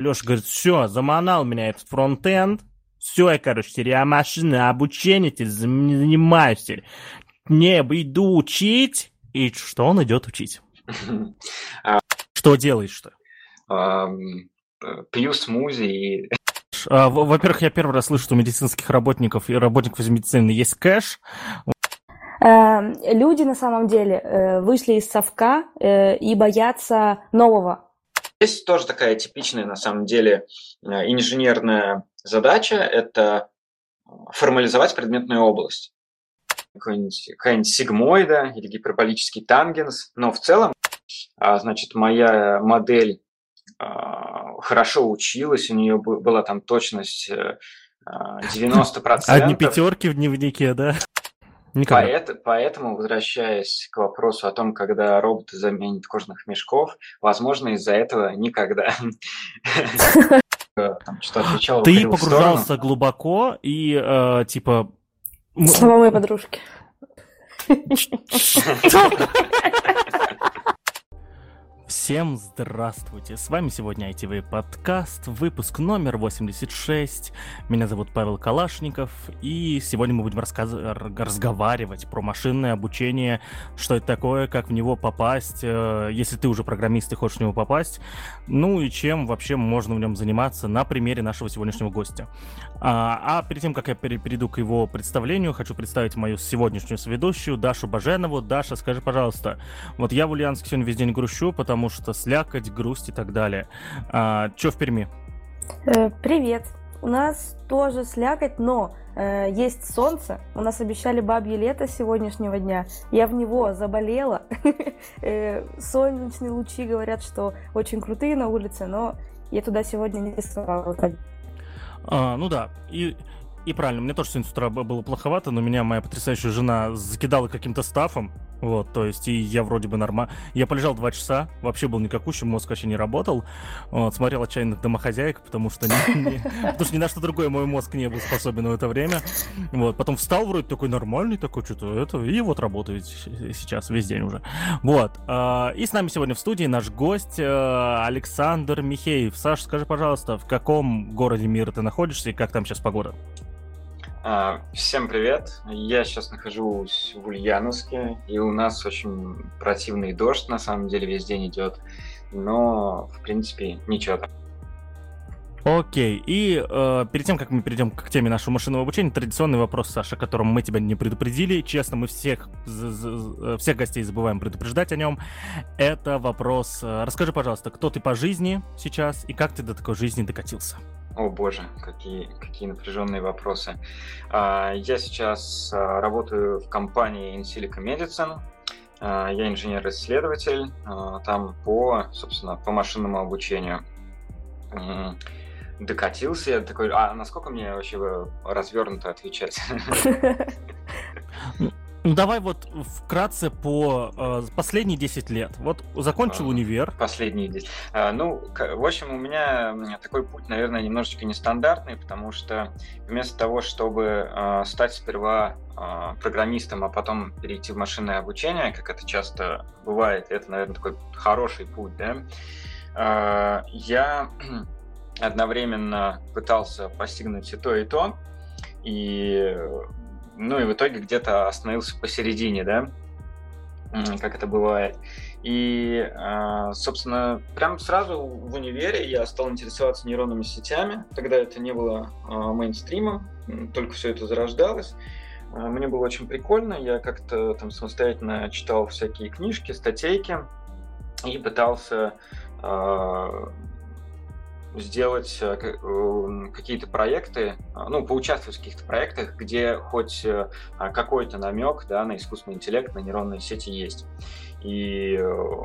Леша говорит, все, заманал меня этот фронтенд, все, я, короче, машинное обучение теперь занимаюсь теперь. Не, иду учить. И что он идет учить? Что делаешь ты? Пью смузи и... А, во-первых, я первый раз слышу, что у медицинских работников и работников из медицины есть кэш. Эм, люди на самом деле э, вышли из совка э, и боятся нового. Есть тоже такая типичная на самом деле э, инженерная задача – это формализовать предметную область. Какой-нибудь, какая-нибудь сигмоида или гиперболический тангенс. Но в целом, а, значит, моя модель а, хорошо училась, у нее была там точность 90%. Одни пятерки в дневнике, да? Никогда. поэтому, возвращаясь к вопросу о том, когда роботы заменят кожных мешков, возможно, из-за этого никогда. Ты погружался глубоко и, э, типа... Слова моей подружки. Всем здравствуйте! С вами сегодня ITV подкаст, выпуск номер 86. Меня зовут Павел Калашников, и сегодня мы будем рассказ... разговаривать про машинное обучение, что это такое, как в него попасть, э, если ты уже программист и хочешь в него попасть, ну и чем вообще можно в нем заниматься на примере нашего сегодняшнего гостя. А, а перед тем, как я перейду к его представлению, хочу представить мою сегодняшнюю соведущую Дашу Баженову. Даша, скажи, пожалуйста, вот я в Ульяновске сегодня весь день грущу, потому что слякоть, грусть и так далее. А, Че в Перми? Э, привет. У нас тоже слякоть, но э, есть солнце. У нас обещали бабье лето сегодняшнего дня. Я в него заболела. э, солнечные лучи говорят, что очень крутые на улице, но я туда сегодня не стала а, ну да, и, и правильно, мне тоже сегодня с утра было плоховато, но меня моя потрясающая жена закидала каким-то стафом, вот, то есть, и я вроде бы нормально... Я полежал два часа, вообще был никакущий, мозг вообще не работал. Вот, смотрел отчаянных домохозяек, потому что, потому что ни на что другое мой мозг не был способен в это время. Вот, потом встал вроде такой нормальный, такой что-то это, и вот работает сейчас весь день уже. Вот, э, и с нами сегодня в студии наш гость э, Александр Михеев. Саш, скажи, пожалуйста, в каком городе мира ты находишься и как там сейчас погода? А, всем привет! Я сейчас нахожусь в Ульяновске, и у нас очень противный дождь, на самом деле, весь день идет, но, в принципе, ничего там. Окей, и э, перед тем, как мы перейдем к теме нашего машинного обучения, традиционный вопрос, Саша, о котором мы тебя не предупредили. Честно, мы всех, всех гостей забываем предупреждать о нем. Это вопрос, э, расскажи, пожалуйста, кто ты по жизни сейчас и как ты до такой жизни докатился? О боже, какие, какие напряженные вопросы. А, я сейчас а, работаю в компании InSilico Medicine. А, я инженер-исследователь там по, собственно, по машинному обучению. Докатился я такой, а насколько мне вообще развернуто отвечать? Ну давай вот вкратце по э, последние 10 лет. Вот закончил а, универ. Последние 10. А, ну, в общем, у меня такой путь, наверное, немножечко нестандартный, потому что вместо того, чтобы э, стать сперва э, программистом, а потом перейти в машинное обучение, как это часто бывает, это, наверное, такой хороший путь, да, э, я одновременно пытался постигнуть и то, и то, и ну и в итоге где-то остановился посередине, да, как это бывает. И, а, собственно, прям сразу в универе я стал интересоваться нейронными сетями. Тогда это не было а, мейнстримом, только все это зарождалось. А, мне было очень прикольно. Я как-то там самостоятельно читал всякие книжки, статейки и пытался сделать э, эм, какие-то проекты, а, ну, поучаствовать в каких-то проектах, где хоть э, а, какой-то намек да, на искусственный интеллект, на нейронные сети есть. И э,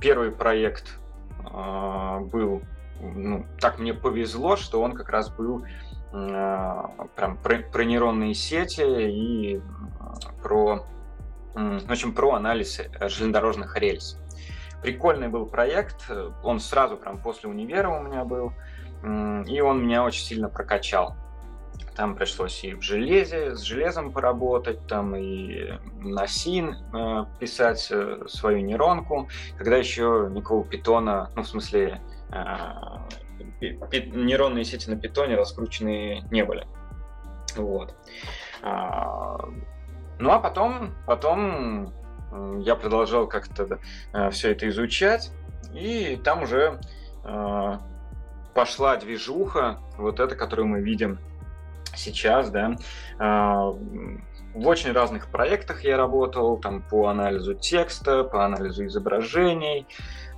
первый проект а, был, ну, так мне повезло, что он как раз был прям про, про нейронные сети и про, в общем, про анализ железнодорожных рельс. Прикольный был проект, он сразу прям после универа у меня был, и он меня очень сильно прокачал. Там пришлось и в железе, с железом поработать, там и на син э, писать э, свою нейронку, когда еще никакого питона, ну, в смысле, э, нейронные сети на питоне раскручены не были. Вот. А, ну а потом, потом я продолжал как-то э, все это изучать, и там уже э, пошла движуха, вот эта, которую мы видим сейчас, да. Э, в очень разных проектах я работал, там по анализу текста, по анализу изображений.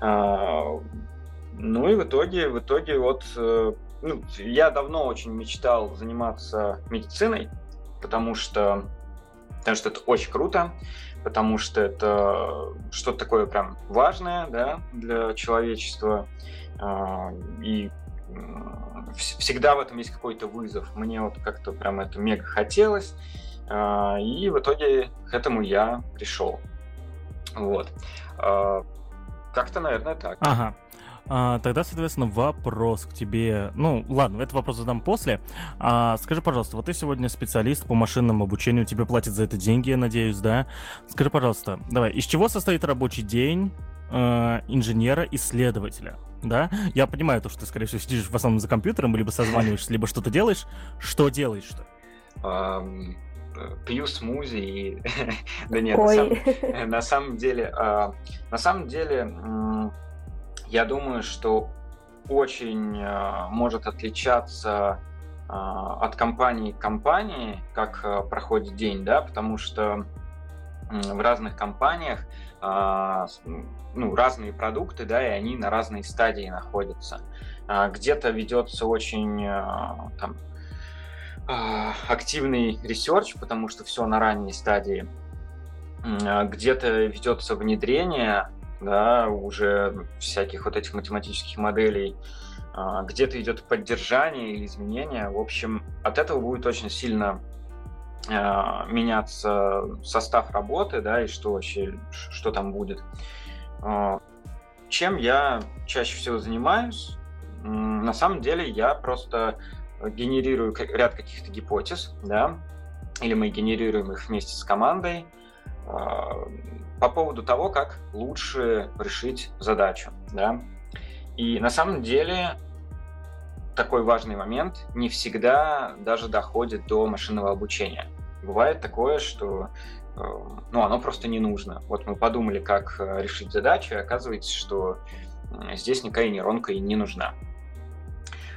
Ну и в итоге, в итоге вот ну, я давно очень мечтал заниматься медициной, потому что, потому что это очень круто, потому что это что-то такое прям важное да, для человечества. А, и всегда в этом есть какой-то вызов. Мне вот как-то прям это мега хотелось. А, и в итоге к этому я пришел. Вот. А, как-то, наверное, так. Ага. А, тогда, соответственно, вопрос к тебе. Ну, ладно, этот вопрос задам после. А, скажи, пожалуйста, вот ты сегодня специалист по машинному обучению, тебе платят за это деньги, я надеюсь, да? Скажи, пожалуйста, давай, из чего состоит рабочий день э, инженера-исследователя? Да? Я понимаю то, что ты, скорее всего, сидишь в основном за компьютером, либо созваниваешься, либо что-то делаешь. Что делаешь-то? Um пью смузи и да нет на самом, на самом деле а, на самом деле я думаю, что очень э, может отличаться э, от компании к компании, как э, проходит день, да, потому что в разных компаниях ну, разные продукты, да, и они на разной стадии находятся. Где-то ведется очень там, активный research, потому что все на ранней стадии. Где-то ведется внедрение, да, уже всяких вот этих математических моделей, а, где-то идет поддержание или изменение. В общем, от этого будет очень сильно а, меняться состав работы, да, и что вообще, что там будет. А, чем я чаще всего занимаюсь? На самом деле я просто генерирую ряд каких-то гипотез, да, или мы генерируем их вместе с командой, по поводу того, как лучше решить задачу. Да? И на самом деле такой важный момент не всегда даже доходит до машинного обучения. Бывает такое, что э, ну, оно просто не нужно. Вот мы подумали, как э, решить задачу, и оказывается, что здесь никакая нейронка и не нужна.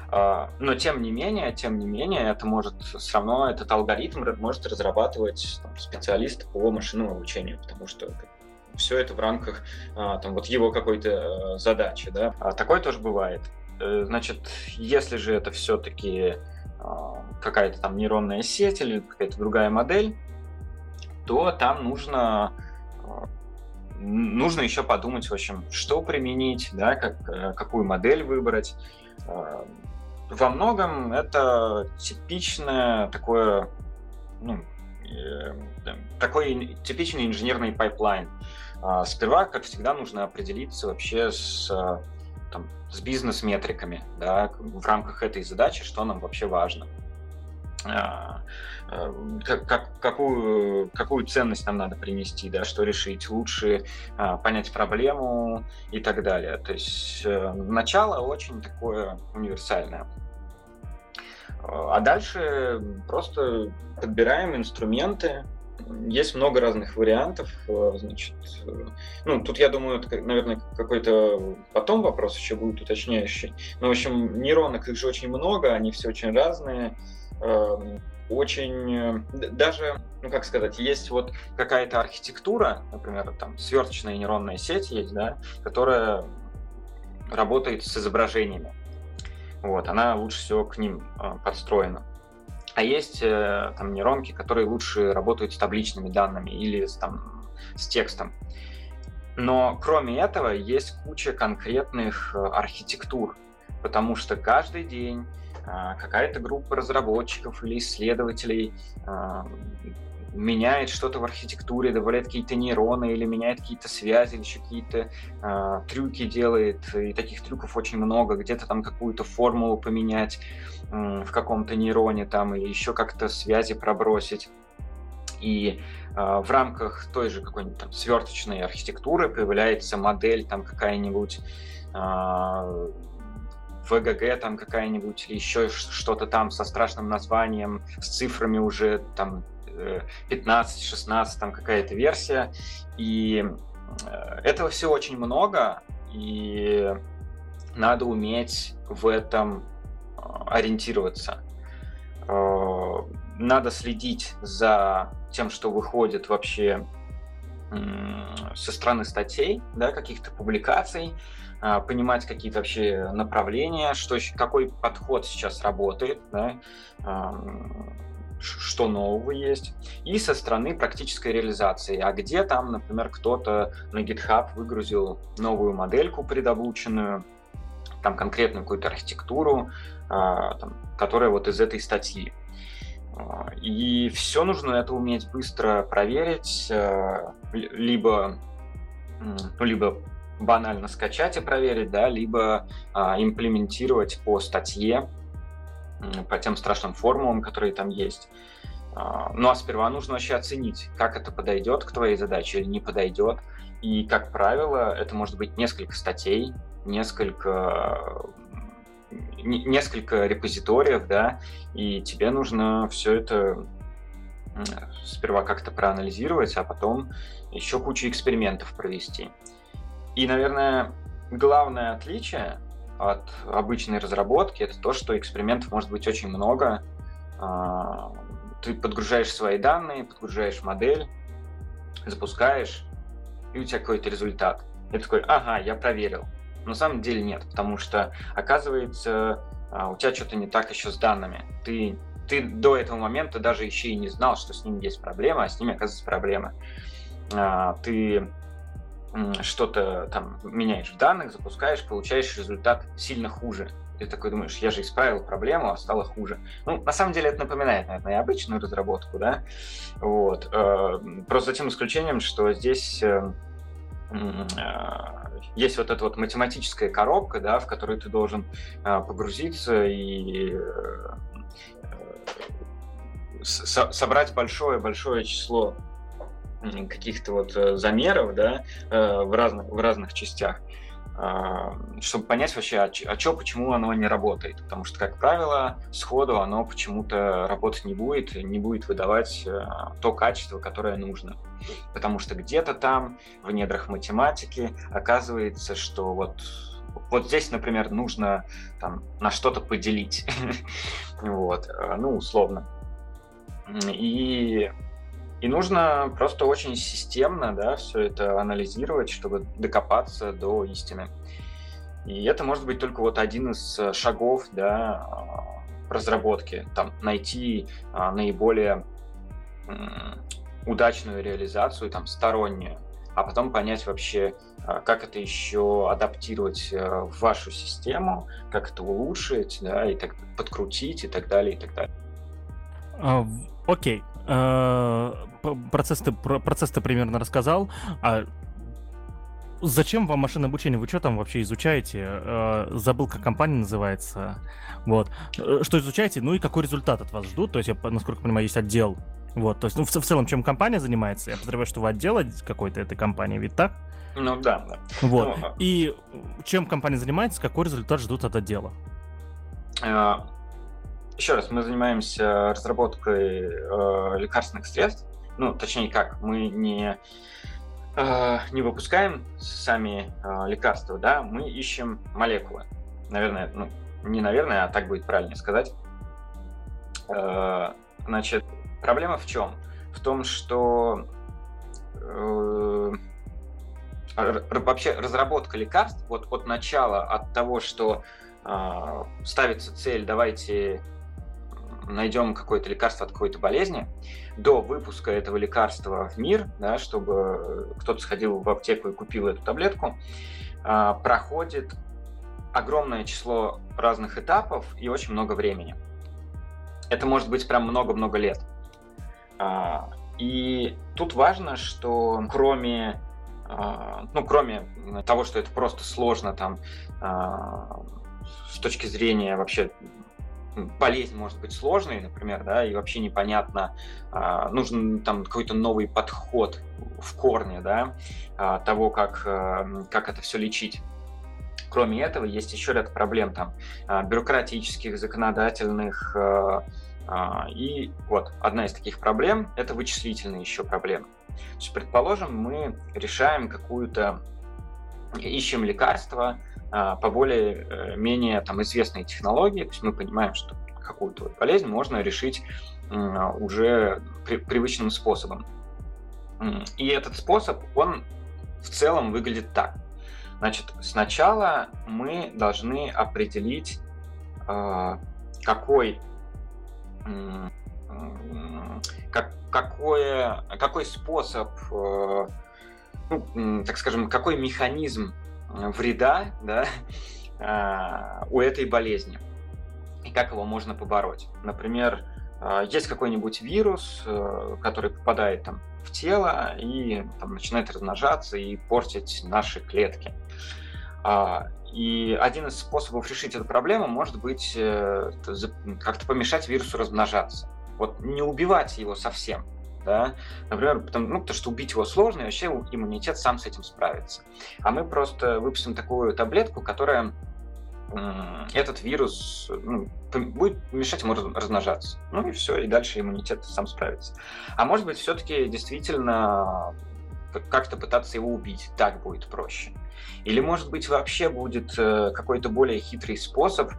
А, но тем не менее, тем не менее, это может все равно этот алгоритм может разрабатывать там, специалист по машинному обучению, потому что все это в рамках а, там, вот его какой-то э, задачи. Да? А такое тоже бывает. Э, значит, если же это все-таки какая-то там нейронная сеть или какая-то другая модель, то там нужно нужно еще подумать, в общем, что применить, да, как, э, какую модель выбрать во многом это типичное такое, ну, э, такой типичный инженерный pipeline. А, сперва, как всегда, нужно определиться вообще с, там, с бизнес-метриками, да, в рамках этой задачи, что нам вообще важно. А, как, как, какую, какую ценность нам надо принести, да, что решить, лучше а, понять проблему и так далее. То есть э, начало очень такое универсальное. А дальше просто подбираем инструменты. Есть много разных вариантов. Э, значит, ну, тут, я думаю, это, наверное, какой-то потом вопрос еще будет уточняющий. Но, в общем, нейронок их же очень много, они все очень разные Эм, очень э, даже, ну как сказать, есть вот какая-то архитектура, например, там сверточная нейронная сеть есть, да, которая работает с изображениями. Вот, она лучше всего к ним э, подстроена. А есть э, там нейронки, которые лучше работают с табличными данными или с, там, с текстом. Но кроме этого есть куча конкретных архитектур, потому что каждый день какая-то группа разработчиков или исследователей а, меняет что-то в архитектуре, добавляет какие-то нейроны или меняет какие-то связи, или еще какие-то э, трюки делает. И таких трюков очень много. Где-то там какую-то формулу поменять э, в каком-то нейроне там, или еще как-то связи пробросить. И э, в рамках той же какой-нибудь там сверточной архитектуры появляется модель там какая-нибудь э, ВГГ там какая-нибудь или еще что-то там со страшным названием, с цифрами уже там 15-16, там какая-то версия. И этого все очень много, и надо уметь в этом ориентироваться. Надо следить за тем, что выходит вообще со стороны статей, да, каких-то публикаций, понимать какие-то вообще направления, что, какой подход сейчас работает, да, что нового есть, и со стороны практической реализации. А где там, например, кто-то на GitHub выгрузил новую модельку предобученную, там конкретную какую-то архитектуру, а, там, которая вот из этой статьи. А, и все нужно это уметь быстро проверить, либо, ну, либо банально скачать и проверить, да, либо а, имплементировать по статье, по тем страшным формулам, которые там есть. А, ну а сперва нужно вообще оценить, как это подойдет к твоей задаче или не подойдет. И, как правило, это может быть несколько статей, несколько несколько репозиториев, да, и тебе нужно все это сперва как-то проанализировать, а потом еще кучу экспериментов провести. И, наверное, главное отличие от обычной разработки это то, что экспериментов может быть очень много. А, ты подгружаешь свои данные, подгружаешь модель, запускаешь, и у тебя какой-то результат. И такой, ага, я проверил. На самом деле нет, потому что, оказывается, а, у тебя что-то не так еще с данными. Ты, ты до этого момента даже еще и не знал, что с ними есть проблема, а с ними, оказывается, проблема. Ты что-то там меняешь в данных, запускаешь, получаешь результат сильно хуже. Ты такой думаешь, я же исправил проблему, а стало хуже. Ну, на самом деле это напоминает, наверное, и обычную разработку, да. Вот. Э, просто тем исключением, что здесь э, есть вот эта вот математическая коробка, да, в которую ты должен погрузиться и э, собрать большое-большое число каких-то вот э, замеров, да, э, в разных, в разных частях. А, чтобы понять вообще, а, а что, почему оно не работает. Потому что, как правило, сходу оно почему-то работать не будет, не будет выдавать э, то качество, которое нужно. Потому что где-то там, в недрах математики, оказывается, что вот вот здесь, например, нужно там, на что-то поделить. вот, ну, условно. И и нужно просто очень системно да, все это анализировать, чтобы докопаться до истины. И это может быть только вот один из э, шагов да, а, разработки. Там, найти а, наиболее удачную реализацию, там, стороннюю, а потом понять вообще, а, как это еще адаптировать э, в вашу систему, как это улучшить, да, и так подкрутить и так далее, и так далее. Окей. Э, процесс ты, процесс ты примерно рассказал. А зачем вам машинное обучение? Вы что там вообще изучаете? Э, забыл, как компания называется. Вот. Э, что изучаете? Ну и какой результат от вас ждут? То есть, я, насколько понимаю, есть отдел. Вот, то есть, ну, в, в целом, чем компания занимается? Я подозреваю, что вы отдел какой-то этой компании, ведь так? Ну да, да. Вот. Ну, а и чем компания занимается, какой результат ждут от отдела? Еще раз, мы занимаемся разработкой э, лекарственных средств. Ну, точнее как, мы не, э, не выпускаем сами э, лекарства, да, мы ищем молекулы. Наверное, ну, не наверное, а так будет правильно сказать. Э, значит, проблема в чем? В том, что э, вообще разработка лекарств вот от начала, от того, что э, ставится цель, давайте найдем какое-то лекарство от какой-то болезни, до выпуска этого лекарства в мир, да, чтобы кто-то сходил в аптеку и купил эту таблетку, а, проходит огромное число разных этапов и очень много времени. Это может быть прям много-много лет. А, и тут важно, что кроме а, ну, кроме того, что это просто сложно там с точки зрения вообще болезнь может быть сложной, например, да, и вообще непонятно, а, нужен там какой-то новый подход в корне, да, а, того, как, а, как это все лечить. Кроме этого, есть еще ряд проблем там бюрократических, законодательных, и вот одна из таких проблем – это вычислительные еще проблемы. То есть, предположим, мы решаем какую-то, ищем лекарство по более-менее там, известной технологии, то есть мы понимаем, что какую-то болезнь можно решить уже при, привычным способом. И этот способ, он в целом выглядит так. Значит, сначала мы должны определить, а, какой, как, какое, какой способ, э, ну, так скажем, какой механизм вреда да, а, у этой болезни и как его можно побороть. Например, а, есть какой-нибудь вирус, э, который попадает там, в тело и там, начинает размножаться и портить наши клетки. А, и один из способов решить эту проблему может быть э, как-то помешать вирусу размножаться. Вот не убивать его совсем, да, например, потому, ну, потому что убить его сложно, и вообще иммунитет сам с этим справится. А мы просто выпустим такую таблетку, которая этот вирус ну, будет мешать ему размножаться. Ну и все, и дальше иммунитет сам справится. А может быть, все-таки действительно как-то пытаться его убить, так будет проще. Или, может быть, вообще будет э, какой-то более хитрый способ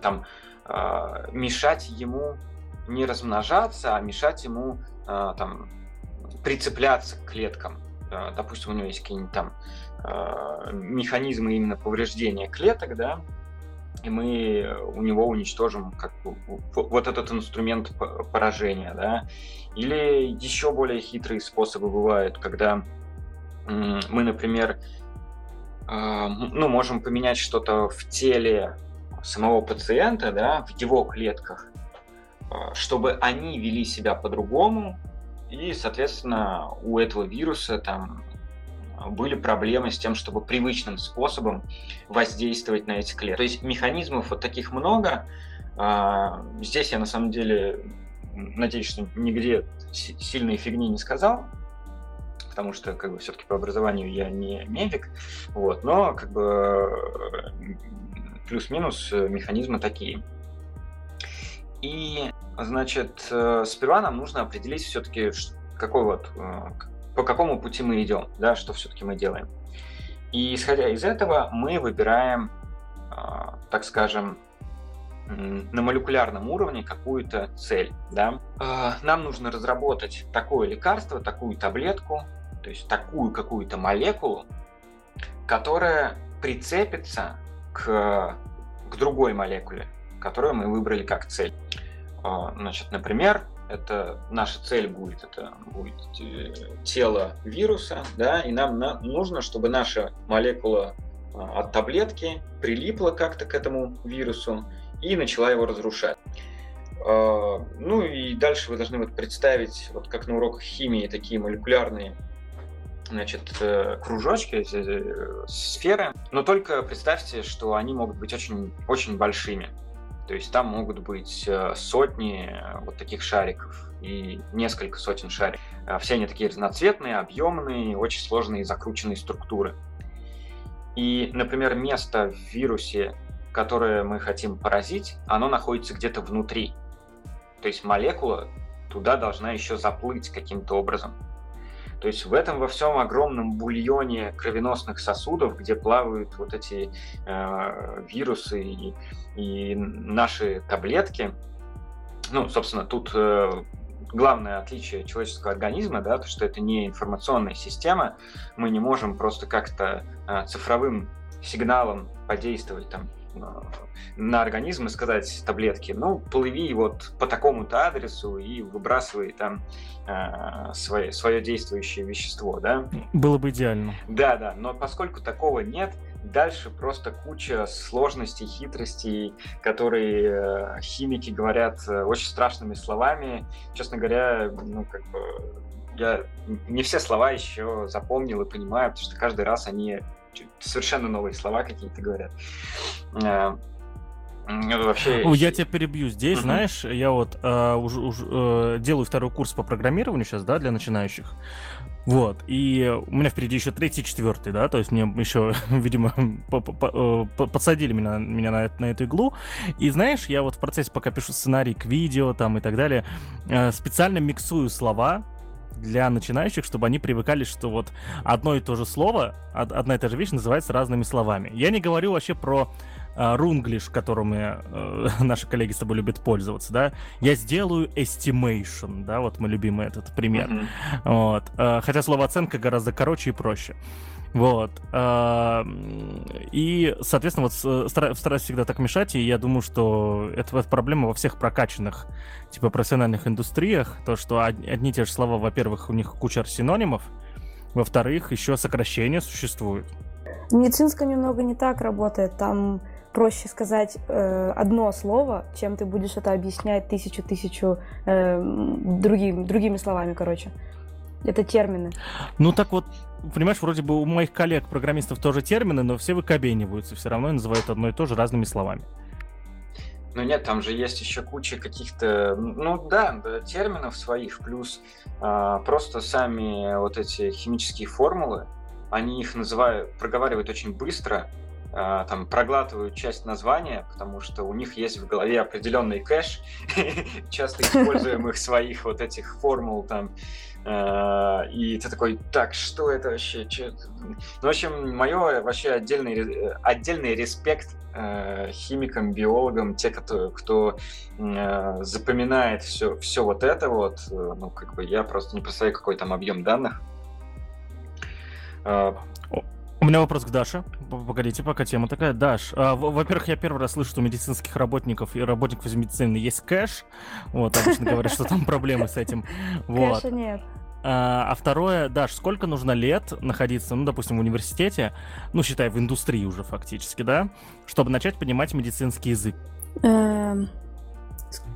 там, а, мешать ему не размножаться, а мешать ему а, там, прицепляться к клеткам. Э, допустим, у него есть какие-нибудь там Э, механизмы именно повреждения клеток, да, и мы у него уничтожим как бы, вот этот инструмент поражения, да. Или еще более хитрые способы бывают, когда мы, например, э, ну, можем поменять что-то в теле самого пациента, да, в его клетках, э, чтобы они вели себя по-другому, и, соответственно, у этого вируса там были проблемы с тем, чтобы привычным способом воздействовать на эти клетки. То есть механизмов вот таких много. А, здесь я на самом деле надеюсь, что нигде сильной фигни не сказал, потому что как бы все-таки по образованию я не медик, вот, но как бы плюс-минус механизмы такие. И, значит, э, сперва нам нужно определить все-таки, какой вот, э, по какому пути мы идем, да, что все-таки мы делаем. И исходя из этого мы выбираем, э, так скажем, на молекулярном уровне какую-то цель. Да? Э, нам нужно разработать такое лекарство, такую таблетку, то есть такую какую-то молекулу, которая прицепится к, к другой молекуле, которую мы выбрали как цель. Э, значит, например, это наша цель будет, это будет э, тело вируса, да, и нам на, нужно, чтобы наша молекула а, от таблетки прилипла как-то к этому вирусу и начала его разрушать. А, ну и дальше вы должны вот представить, вот как на уроках химии, такие молекулярные значит, э, кружочки, э, сферы, но только представьте, что они могут быть очень, очень большими. То есть там могут быть э, сотни э, вот таких шариков и несколько сотен шариков. Э, все они такие разноцветные, объемные, очень сложные закрученные структуры. И, например, место в вирусе, которое мы хотим поразить, оно находится где-то внутри. То есть молекула туда должна еще заплыть каким-то образом. То есть в этом во всем огромном бульоне кровеносных сосудов, где плавают вот эти э, вирусы и, и наши таблетки, ну, собственно, тут э, главное отличие человеческого организма, да, то, что это не информационная система, мы не можем просто как-то э, цифровым сигналом подействовать там на организм и сказать таблетки, ну, плыви вот по такому-то адресу и выбрасывай там э, свое, свое действующее вещество, да? Было бы идеально. Да, да, но поскольку такого нет, дальше просто куча сложностей, хитростей, которые э, химики говорят э, очень страшными словами. Честно говоря, ну, как бы я не все слова еще запомнил и понимаю, потому что каждый раз они совершенно новые слова какие-то говорят. Это вообще... Я тебя перебью здесь, угу. знаешь, я вот э, уже, уже э, делаю второй курс по программированию сейчас, да, для начинающих. Вот, и у меня впереди еще третий, четвертый, да, то есть мне еще, видимо, э, подсадили меня, меня на, на эту иглу. И знаешь, я вот в процессе, пока пишу сценарий к видео там и так далее, э, специально миксую слова, для начинающих, чтобы они привыкали, что вот одно и то же слово, одна и та же вещь называется разными словами. Я не говорю вообще про а, рунглиш, которым э, наши коллеги с тобой любят пользоваться, да, я сделаю estimation, да, вот мой любимый этот пример. Mm-hmm. Вот. Э, хотя слово оценка гораздо короче и проще. Вот. Э, и, соответственно, вот стараюсь всегда так мешать, и я думаю, что это, это проблема во всех прокачанных, типа, профессиональных индустриях, то, что одни и те же слова, во-первых, у них куча синонимов, во-вторых, еще сокращения существуют. В медицинском немного не так работает. Там проще сказать э, одно слово, чем ты будешь это объяснять тысячу-тысячу э, другим, другими словами, короче. Это термины. Ну так вот, понимаешь, вроде бы у моих коллег-программистов тоже термины, но все выкобениваются, все равно называют одно и то же разными словами. Ну нет, там же есть еще куча каких-то, ну да, да терминов своих, плюс э, просто сами вот эти химические формулы, они их называют, проговаривают очень быстро, а, там проглатывают часть названия, потому что у них есть в голове определенный кэш, часто используемых своих вот этих формул там. А, и ты такой, так, что это вообще? Че? Ну, в общем, мое вообще отдельный, отдельный респект э, химикам, биологам, те, кто, кто э, запоминает все, все вот это вот, э, ну, как бы я просто не представляю, какой там объем данных. У меня вопрос к Даше. Погодите, пока тема такая. Даш, а, во-первых, я первый раз слышу, что у медицинских работников и работников из медицины есть кэш. Вот, обычно говорят, что там проблемы с этим. Вот. Кэша нет. А, а второе, Даш, сколько нужно лет находиться, ну, допустим, в университете, ну, считай, в индустрии уже фактически, да, чтобы начать понимать медицинский язык? Эм,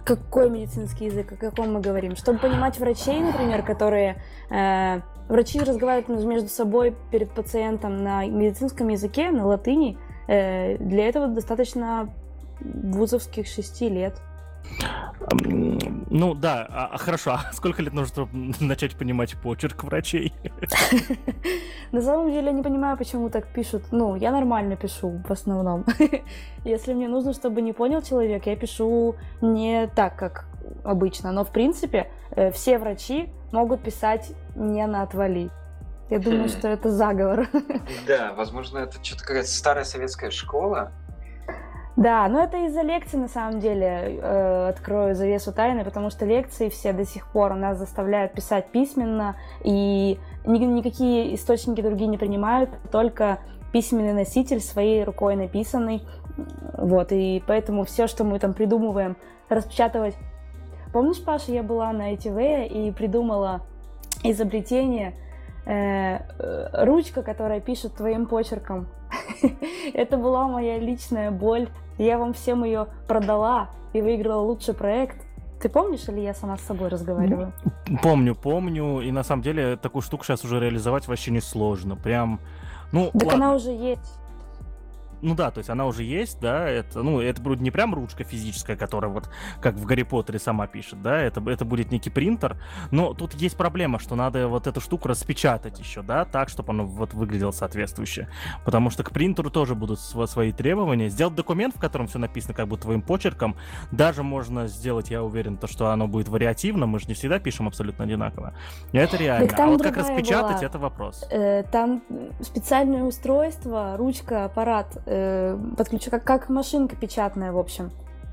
какой медицинский язык, о каком мы говорим? Чтобы понимать врачей, например, которые э, Врачи разговаривают между собой перед пациентом на медицинском языке, на латыни. Э, для этого достаточно вузовских шести лет. Ну да, а, а хорошо, а сколько лет нужно, чтобы начать понимать почерк врачей? На самом деле я не понимаю, почему так пишут. Ну, я нормально пишу в основном. Если мне нужно, чтобы не понял человек, я пишу не так, как обычно. Но в принципе э, все врачи могут писать не на отвали. Я думаю, хм. что это заговор. Да, возможно, это что-то какая-то старая советская школа. Да, но это из-за лекций, на самом деле, э, открою завесу тайны, потому что лекции все до сих пор нас заставляют писать письменно, и ни, никакие источники другие не принимают, только письменный носитель своей рукой написанный. Вот, и поэтому все, что мы там придумываем, распечатывать Помнишь, Паша, я была на ITV и придумала изобретение э, э, ручка, которая пишет твоим почерком. Это была моя личная боль. Я вам всем ее продала и выиграла лучший проект. Ты помнишь, или я сама с собой разговариваю? Помню, помню. И на самом деле такую штуку сейчас уже реализовать вообще не сложно. Прям, ну, Так ладно. она уже есть. Ну да, то есть она уже есть, да, это, ну, это будет не прям ручка физическая, которая вот как в Гарри Поттере сама пишет, да, это, это будет некий принтер, но тут есть проблема, что надо вот эту штуку распечатать еще, да, так, чтобы оно вот выглядело соответствующе, потому что к принтеру тоже будут свои требования. Сделать документ, в котором все написано как бы твоим почерком, даже можно сделать, я уверен, то, что оно будет вариативно, мы же не всегда пишем абсолютно одинаково, это реально. А вот как распечатать, была. это вопрос. Э, там специальное устройство, ручка, аппарат, э, подключу, как, как машинка печатная, в общем.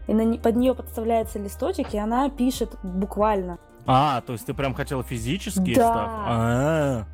И на, под нее подставляется листочек, и она пишет буквально. А, то есть ты прям хотела физически да. став? А-а-а.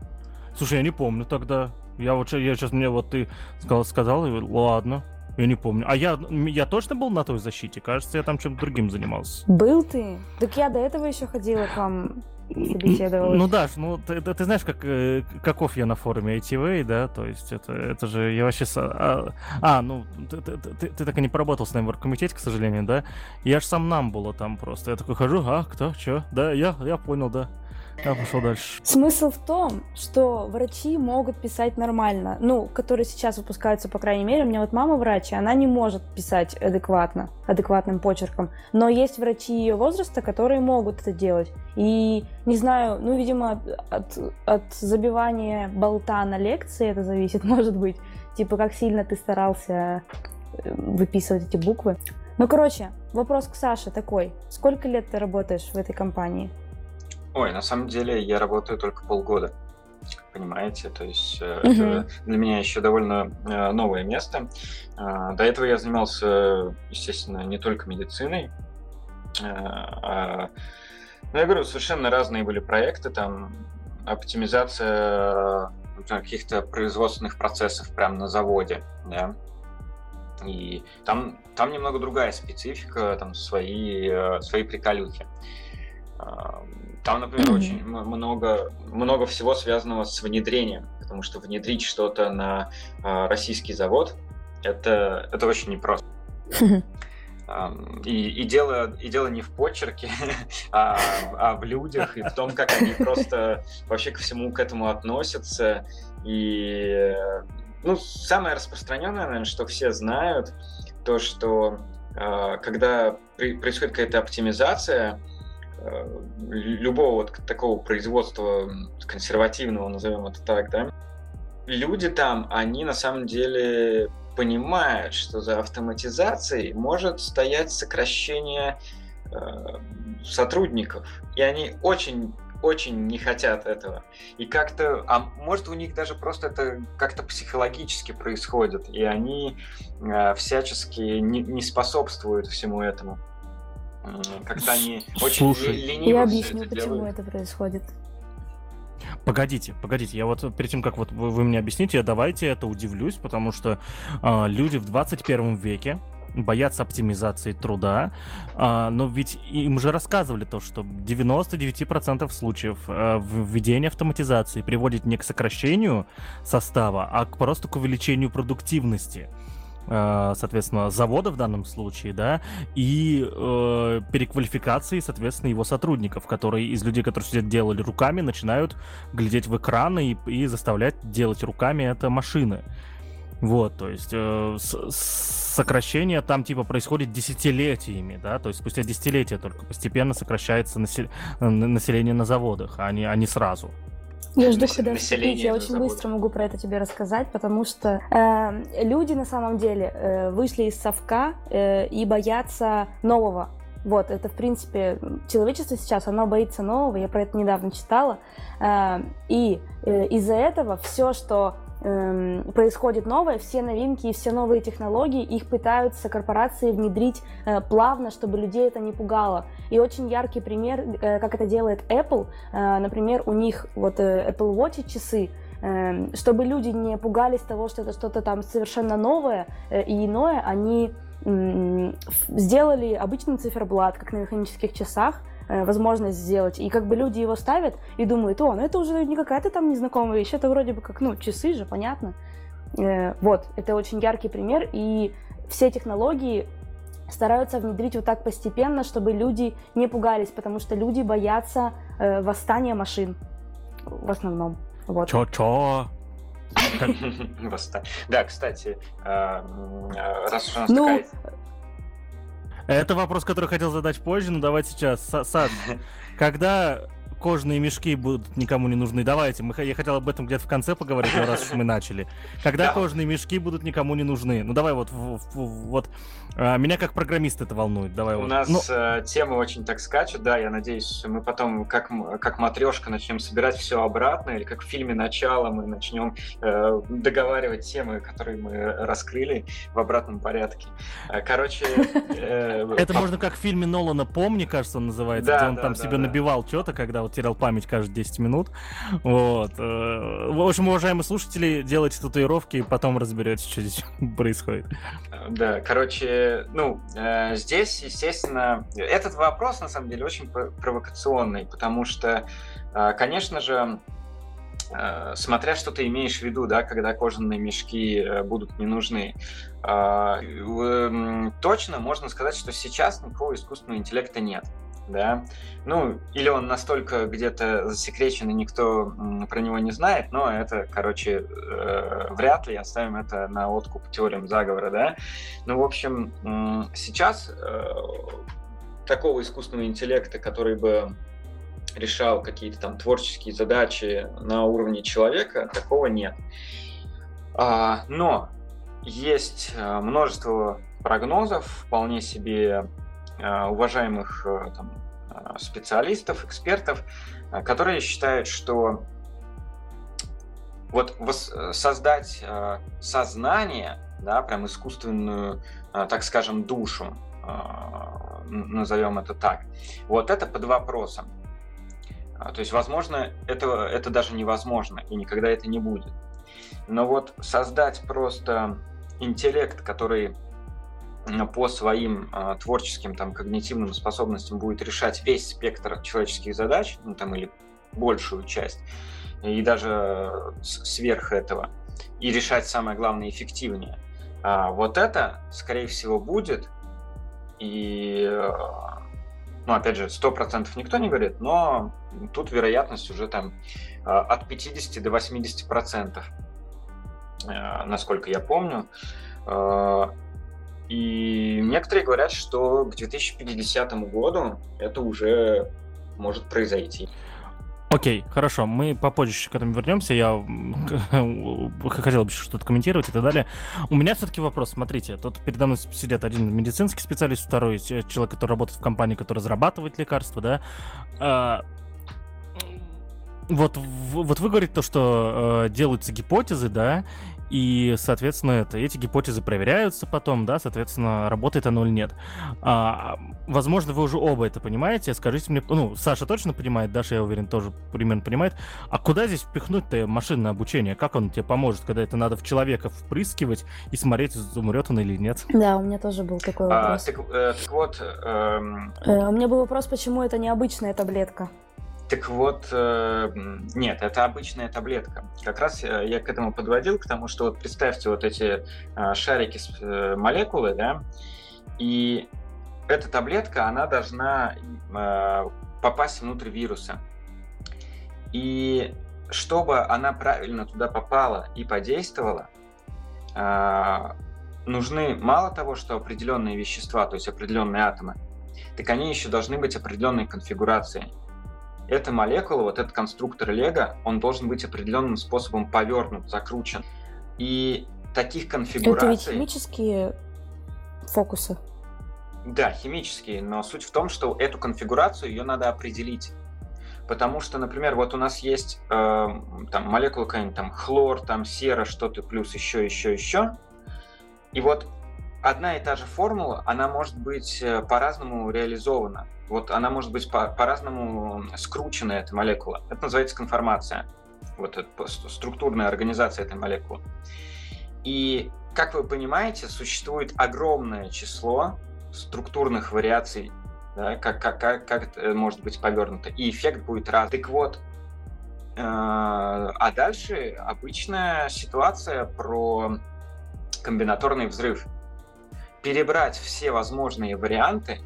Слушай, я не помню тогда. Я вот я сейчас мне вот ты сказал, сказал, и ладно. Я не помню. А я, я точно был на той защите? Кажется, я там чем-то другим занимался. Был ты? Так я до этого еще ходила к вам собеседовалась. Ну, Даш, ну ты, ты, знаешь, как, э, каков я на форуме ITV, да, то есть это, это же я вообще... А, а ну, ты, ты, ты, ты так и не поработал с нами в оргкомитете, к сожалению, да? Я ж сам нам было там просто. Я такой хожу, а, кто, чё? Да, я, я понял, да. Я пошел дальше. Смысл в том, что врачи могут писать нормально. Ну, которые сейчас выпускаются, по крайней мере. У меня вот мама врач, и она не может писать адекватно, адекватным почерком. Но есть врачи ее возраста, которые могут это делать. И не знаю, ну, видимо, от, от забивания болта на лекции это зависит, может быть. Типа, как сильно ты старался э, выписывать эти буквы. Ну, короче, вопрос к Саше такой. Сколько лет ты работаешь в этой компании? Ой, на самом деле я работаю только полгода. Понимаете, то есть это для меня еще довольно э, новое место. Э, до этого я занимался, естественно, не только медициной. Э, а, ну, я говорю, совершенно разные были проекты, там оптимизация каких-то производственных процессов прямо на заводе, да, и там, там немного другая специфика, там свои, свои приколюхи. Там, например, mm-hmm. очень много, много всего связанного с внедрением, потому что внедрить что-то на э, российский завод это, это очень непросто. И, и, дело, и дело не в почерке, а, а в людях, и в том, как они просто вообще ко всему к этому относятся. И ну, самое распространенное, наверное, что все знают, то, что э, когда при, происходит какая-то оптимизация, любого вот такого производства консервативного, назовем это так, да, люди там, они на самом деле понимают, что за автоматизацией может стоять сокращение э, сотрудников, и они очень очень не хотят этого. И как-то, а может у них даже просто это как-то психологически происходит, и они э, всячески не, не способствуют всему этому как-то они очень Слушай, лениво Я объясню, это почему делают. это происходит. Погодите, погодите, я вот перед тем, как вот вы, вы мне объясните, я давайте это удивлюсь, потому что э, люди в 21 веке боятся оптимизации труда, э, но ведь им же рассказывали то, что 99% случаев э, введения автоматизации приводит не к сокращению состава, а к, просто к увеличению продуктивности. Э, соответственно, завода в данном случае, да, и э, переквалификации, соответственно, его сотрудников, которые из людей, которые сидят делали руками, начинают глядеть в экраны и, и заставлять делать руками это машины. Вот, то есть э, сокращение там типа происходит десятилетиями, да, то есть спустя десятилетия только постепенно сокращается насел... население на заводах, а не, а не сразу. Я жду, когда вступить. Я очень быстро могу про это тебе рассказать, потому что э, люди на самом деле э, вышли из совка э, и боятся нового. Вот, это, в принципе, человечество сейчас, оно боится нового, я про это недавно читала. Э, и э, из-за этого все, что эм, происходит новое, все новинки и все новые технологии, их пытаются корпорации внедрить э, плавно, чтобы людей это не пугало. И очень яркий пример, э, как это делает Apple. Э, например, у них вот э, Apple Watch часы, чтобы люди не пугались того, что это что-то там совершенно новое и иное, они сделали обычный циферблат, как на механических часах, возможность сделать. И как бы люди его ставят и думают, о, ну это уже не какая-то там незнакомая вещь, это вроде бы как, ну, часы же, понятно. Вот, это очень яркий пример, и все технологии стараются внедрить вот так постепенно, чтобы люди не пугались, потому что люди боятся э, восстания машин в основном. Вот. Чё-чё? Да, кстати, раз у нас ну, такая это вопрос, который хотел задать позже, но давайте сейчас. Сад, когда кожаные мешки будут никому не нужны. Давайте, мы, я хотел об этом где-то в конце поговорить, но раз уж мы начали. Когда да. кожаные мешки будут никому не нужны? Ну давай вот, вот а, меня как программист это волнует. Давай У вот. нас ну... э, темы очень так скачут, да, я надеюсь, мы потом как, как матрешка начнем собирать все обратно, или как в фильме «Начало» мы начнем э, договаривать темы, которые мы раскрыли в обратном порядке. Э, короче... Э, это можно как в фильме Нолана «Помни», кажется, он называется, где он там себе набивал что-то, когда вот терял память каждые 10 минут. Вот. Э, в общем, уважаемые слушатели, делайте татуировки и потом разберетесь, что здесь происходит. Да, короче, ну, э, здесь, естественно, этот вопрос, на самом деле, очень провокационный, потому что, э, конечно же, смотря что ты имеешь в виду, да, когда кожаные мешки будут не нужны. Точно можно сказать, что сейчас никакого искусственного интеллекта нет. Да, ну, или он настолько где-то засекречен, и никто про него не знает, но это, короче, э, вряд ли, оставим это на откуп теориям заговора, да. Ну, в общем, сейчас э, такого искусственного интеллекта, который бы решал какие-то там творческие задачи на уровне человека, такого нет. А, но есть э, множество прогнозов, вполне себе э, уважаемых э, там, специалистов, экспертов, которые считают, что вот создать сознание, да, прям искусственную, так скажем, душу, назовем это так, вот это под вопросом. То есть, возможно, это, это даже невозможно, и никогда это не будет. Но вот создать просто интеллект, который по своим э, творческим там когнитивным способностям будет решать весь спектр человеческих задач, ну там или большую часть, и даже сверх этого, и решать самое главное эффективнее. А вот это, скорее всего, будет, и, э, ну, опять же, сто процентов никто не говорит, но тут вероятность уже там э, от 50 до 80 процентов. Э, насколько я помню. Э, и некоторые говорят, что к 2050 году это уже может произойти. Окей, хорошо, мы попозже к этому вернемся. Я хотел бы что-то комментировать и так далее. У меня все-таки вопрос. Смотрите, тут передо мной сидит один медицинский специалист, второй человек, который работает в компании, которая разрабатывает лекарства, да. А, вот, вот вы говорите то, что э, делаются гипотезы, да, и, соответственно, это, эти гипотезы проверяются потом, да, соответственно, работает оно или нет. А, возможно, вы уже оба это понимаете. Скажите мне, ну, Саша точно понимает, Даша, я уверен, тоже примерно понимает. А куда здесь впихнуть-то машинное обучение? Как он тебе поможет, когда это надо в человека впрыскивать и смотреть, умрет он или нет? Да, у меня тоже был такой а, вопрос. А, так, э, так вот... Эм... Э, у меня был вопрос, почему это необычная таблетка? Так вот, э, нет, это обычная таблетка. Как раз э, я к этому подводил, к тому, что вот представьте вот эти э, шарики с молекулы, да, и эта таблетка, она должна попасть внутрь вируса. И чтобы она правильно туда попала и подействовала, нужны мало того, что определенные вещества, то есть определенные атомы, так они еще должны быть определенной конфигурации эта молекула, вот этот конструктор Лего, он должен быть определенным способом повернут, закручен. И таких конфигураций... Это ведь химические фокусы. Да, химические, но суть в том, что эту конфигурацию ее надо определить. Потому что, например, вот у нас есть э, там молекула какая-нибудь, там хлор, там сера, что-то плюс еще, еще, еще. И вот одна и та же формула, она может быть э, по-разному реализована. Вот она может быть по- по-разному скручена, эта молекула. Это называется конформация. Вот это структурная организация этой молекулы. И, как вы понимаете, существует огромное число структурных вариаций, да, как, как, как, как это может быть повернуто, и эффект будет раз. Так вот, э, а дальше обычная ситуация про комбинаторный взрыв. Перебрать все возможные варианты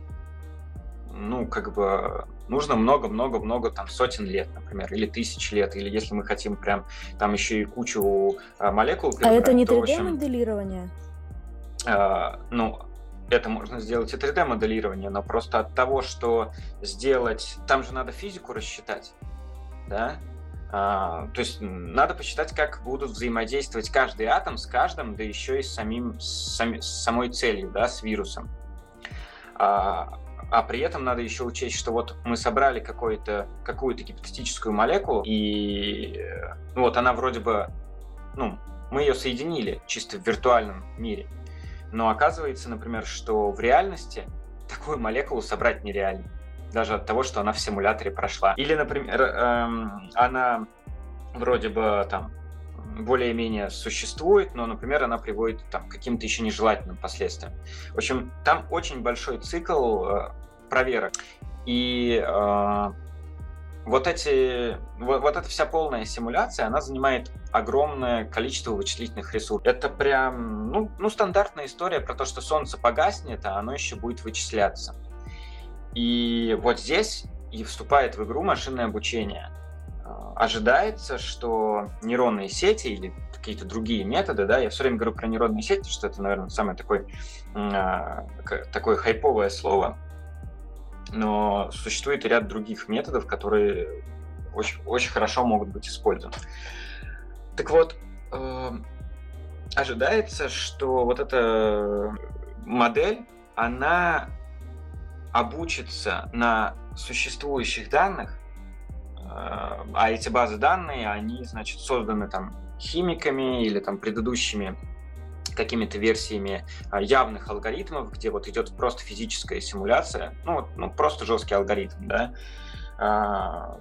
ну, как бы нужно много-много-много там сотен лет, например, или тысяч лет, или если мы хотим прям там еще и кучу а, молекул А это не 3D-моделирование? А, ну, это можно сделать и 3D-моделирование, но просто от того, что сделать... Там же надо физику рассчитать, да? А, то есть надо посчитать, как будут взаимодействовать каждый атом с каждым, да еще и с, самим, с, сами, с самой целью, да, с вирусом. А, а при этом надо еще учесть, что вот мы собрали какую-то какую-то гипотетическую молекулу, и ну, вот она вроде бы, ну, мы ее соединили чисто в виртуальном мире. Но оказывается, например, что в реальности такую молекулу собрать нереально. Даже от того, что она в симуляторе прошла. Или, например, эм, она вроде бы там более-менее существует, но, например, она приводит там, к каким-то еще нежелательным последствиям. В общем, там очень большой цикл э, проверок. И э, вот эти, вот, вот эта вся полная симуляция, она занимает огромное количество вычислительных ресурсов. Это прям, ну, ну, стандартная история про то, что солнце погаснет, а оно еще будет вычисляться. И вот здесь и вступает в игру машинное обучение. А, ожидается, что нейронные сети или какие-то другие методы, да, я все время говорю про нейронные сети, что это, наверное, самое такое, а, такое хайповое слово, но существует ряд других методов, которые очень, очень хорошо могут быть использованы. Так вот, э, ожидается, что вот эта модель, она обучится на существующих данных, э, а эти базы данных, они, значит, созданы там химиками или там предыдущими какими-то версиями а, явных алгоритмов, где вот идет просто физическая симуляция, ну, ну просто жесткий алгоритм, да. А,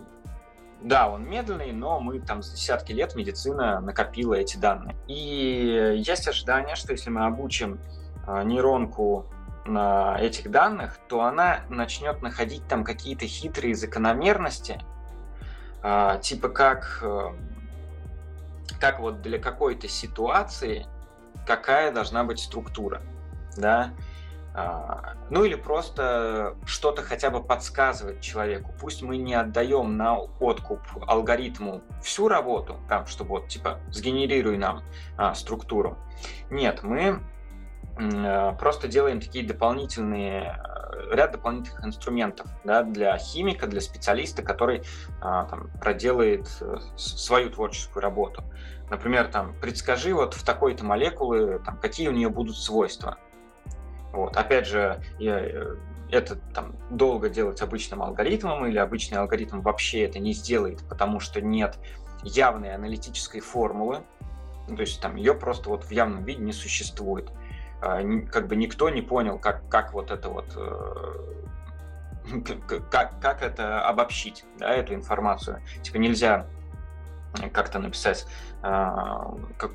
да, он медленный, но мы там за десятки лет медицина накопила эти данные. И есть ожидание, что если мы обучим а, нейронку на этих данных, то она начнет находить там какие-то хитрые закономерности, типа как, э, как вот для какой-то ситуации какая должна быть структура, да, а, ну или просто что-то хотя бы подсказывать человеку. Пусть мы не отдаем на откуп алгоритму всю работу, там, чтобы вот типа сгенерируй нам а, структуру. Нет, мы а, просто делаем такие дополнительные ряд дополнительных инструментов да, для химика, для специалиста, который а, там, проделает э, свою творческую работу. Например, там, предскажи вот в такой-то молекулы, там, какие у нее будут свойства. Вот. Опять же, я, э, это там, долго делать обычным алгоритмом, или обычный алгоритм вообще это не сделает, потому что нет явной аналитической формулы, то есть там ее просто вот в явном виде не существует. А, как бы никто не понял, как, как вот это вот э, как, как это обобщить, да, эту информацию. Типа нельзя как-то написать э,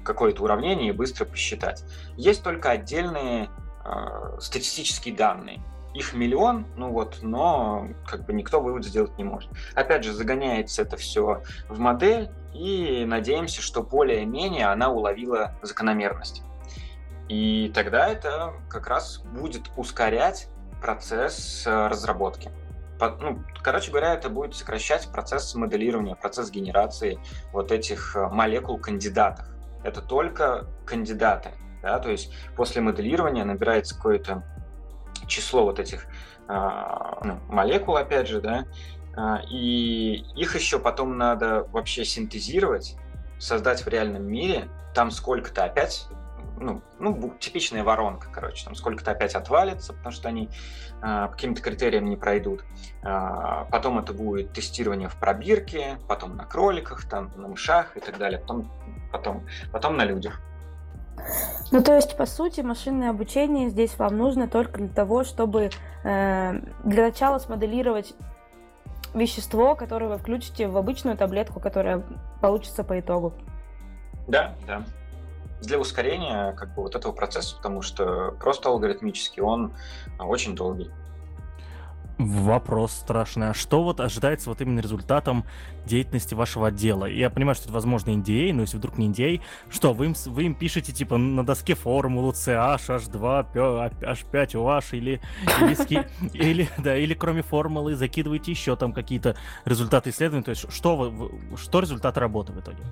какое-то уравнение и быстро посчитать. Есть только отдельные э, статистические данные. Их миллион, ну вот, но как бы никто вывод сделать не может. Опять же, загоняется это все в модель, и надеемся, что более-менее она уловила закономерность. И тогда это как раз будет ускорять процесс э, разработки ну, короче говоря, это будет сокращать процесс моделирования, процесс генерации вот этих э, молекул кандидатов. Это только кандидаты, да, то есть после моделирования набирается какое-то число вот этих а, ну, молекул, опять же, да, а, и их еще потом надо вообще синтезировать, создать в реальном мире, там сколько-то опять ну, ну, типичная воронка, короче, там сколько-то опять отвалится, потому что они э, каким-то критериям не пройдут. Э, потом это будет тестирование в пробирке, потом на кроликах, там, на мышах и так далее, потом, потом, потом на людях. Ну, то есть, по сути, машинное обучение здесь вам нужно только для того, чтобы э, для начала смоделировать вещество, которое вы включите в обычную таблетку, которая получится по итогу. Да, да для ускорения как бы вот этого процесса, потому что просто алгоритмически он а, очень долгий. Вопрос страшный. А что вот ожидается вот именно результатом деятельности вашего отдела? Я понимаю, что это, возможно, NDA, но если вдруг не NDA, что, вы им, вы им пишете, типа, на доске формулу CH, H2, H5, OH, или, или, или, да, или кроме формулы закидываете еще там какие-то результаты исследований? То есть что, что результаты работы в итоге?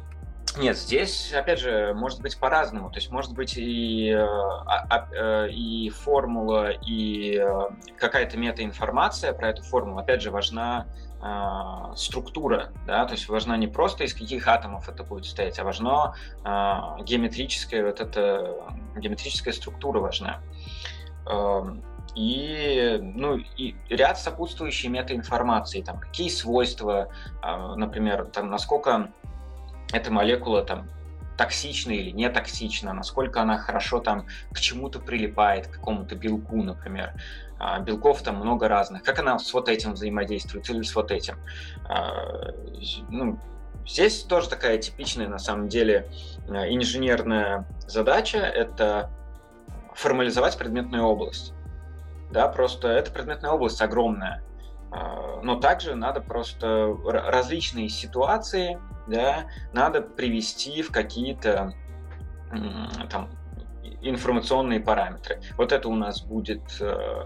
Нет, здесь, опять же, может быть по-разному. То есть может быть и, э, а, э, и формула, и э, какая-то метаинформация про эту формулу. Опять же, важна структура, да, то есть важна не просто из каких атомов это будет стоять, а важна геометрическая вот эта геометрическая структура важна. Эм, и, ну, и ряд сопутствующей метаинформации, там, какие свойства, например, там, насколько эта молекула там токсична или не токсична, насколько она хорошо там к чему-то прилипает, к какому-то белку, например. А, белков там много разных. Как она с вот этим взаимодействует или с вот этим. А, ну, здесь тоже такая типичная, на самом деле, а, инженерная задача – это формализовать предметную область. Да, просто эта предметная область огромная. Но также надо просто различные ситуации да, надо привести в какие-то там информационные параметры. Вот это у нас будет э,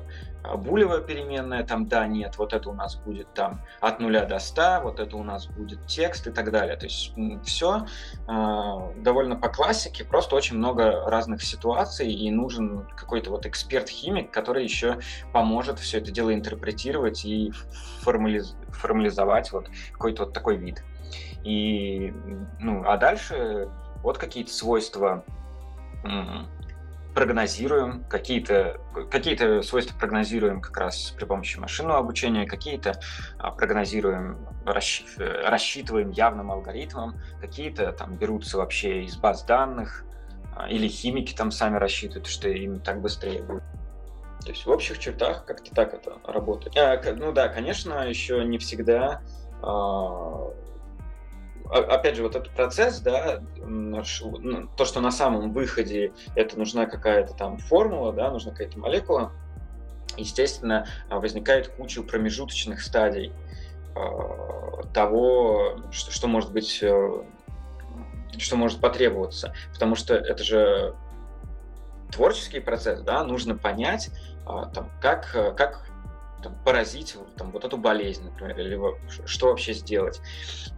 булевая переменная, там да, нет, вот это у нас будет там от нуля до 100, вот это у нас будет текст и так далее. То есть все э, довольно по классике, просто очень много разных ситуаций, и нужен какой-то вот эксперт-химик, который еще поможет все это дело интерпретировать и формализ... формализовать вот какой-то вот такой вид. И, ну, а дальше вот какие-то свойства прогнозируем, какие-то какие свойства прогнозируем как раз при помощи машинного обучения, какие-то а, прогнозируем, расщ, рассчитываем явным алгоритмом, какие-то там берутся вообще из баз данных, а, или химики там сами рассчитывают, что им так быстрее будет. То есть в общих чертах как-то так это работает. А, ну да, конечно, еще не всегда а, опять же, вот этот процесс, да, ну, то, что на самом выходе это нужна какая-то там формула, да, нужна какая-то молекула, естественно, возникает куча промежуточных стадий э, того, что, что может быть, э, что может потребоваться. Потому что это же творческий процесс, да, нужно понять, там, как, как там, поразить там, вот эту болезнь, например, или что вообще сделать.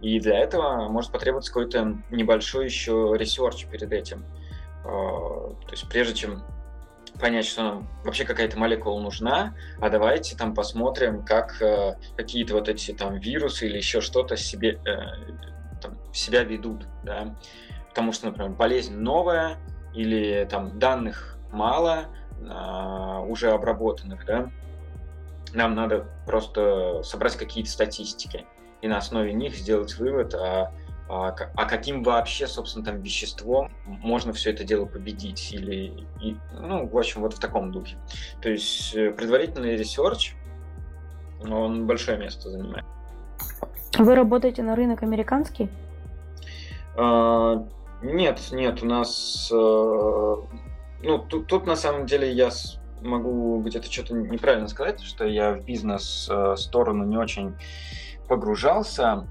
И для этого может потребоваться какой-то небольшой еще research перед этим. А, то есть прежде чем понять, что нам вообще какая-то молекула нужна, а давайте там посмотрим, как э, какие-то вот эти там вирусы или еще что-то себе, э, там, себя ведут, да, потому что, например, болезнь новая или там данных мало, э, уже обработанных, да, нам надо просто собрать какие-то статистики и на основе них сделать вывод, а, а, а каким вообще, собственно, там веществом можно все это дело победить или, и, ну, в общем, вот в таком духе. То есть э, предварительный research, он большое место занимает. Вы работаете на рынок американский? А, нет, нет, у нас, э, ну, тут, тут на самом деле я могу где-то что-то неправильно сказать, что я в бизнес-сторону не очень погружался.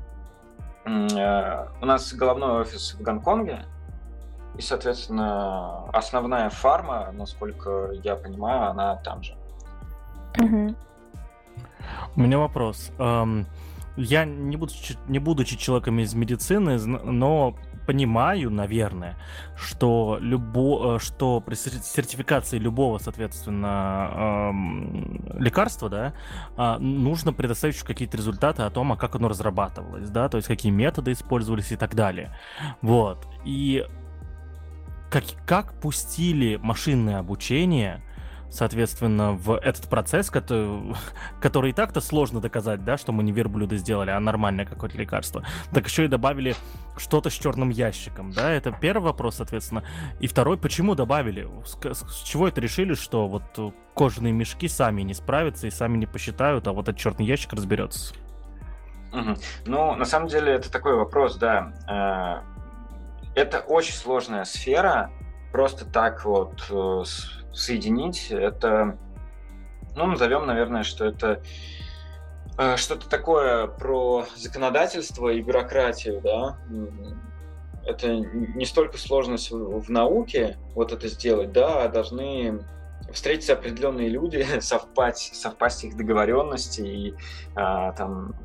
Э, у нас головной офис в Гонконге, и, соответственно, основная фарма, насколько я понимаю, она там же. Угу. У меня вопрос. Я, не будучи, не будучи человеком из медицины, но понимаю, наверное, что, любо, э, что при сертификации любого, соответственно, эм, лекарства, да, э, нужно предоставить какие-то результаты о том, а как оно разрабатывалось, да, то есть какие методы использовались и так далее. Вот. И как, как пустили машинное обучение соответственно, в этот процесс, который, который и так-то сложно доказать, да, что мы не верблюды сделали, а нормальное какое-то лекарство. Так еще и добавили что-то с черным ящиком, да, это первый вопрос, соответственно. И второй, почему добавили? С, с чего это решили, что вот кожаные мешки сами не справятся и сами не посчитают, а вот этот черный ящик разберется? Ну, на самом деле, это такой вопрос, да. Э, это очень сложная сфера, просто так вот э, соединить, это, ну, назовем, наверное, что это э, что-то такое про законодательство и бюрократию, да, это не столько сложность в, науке вот это сделать, да, а должны встретиться определенные люди, совпасть, совпасть их договоренности и а, там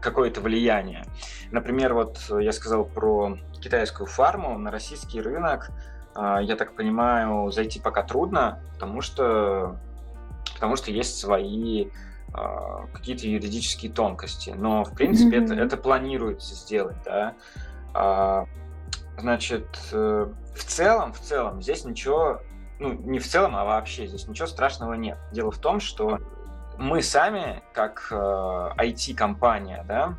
какое-то влияние. Например, вот я сказал про китайскую фарму на российский рынок я так понимаю, зайти пока трудно, потому что, потому что есть свои а, какие-то юридические тонкости. Но, в принципе, mm-hmm. это, это планируется сделать, да. А, значит, э, в целом, в целом, здесь ничего, ну, не в целом, а вообще здесь ничего страшного нет. Дело в том, что мы сами, как э, IT-компания, да,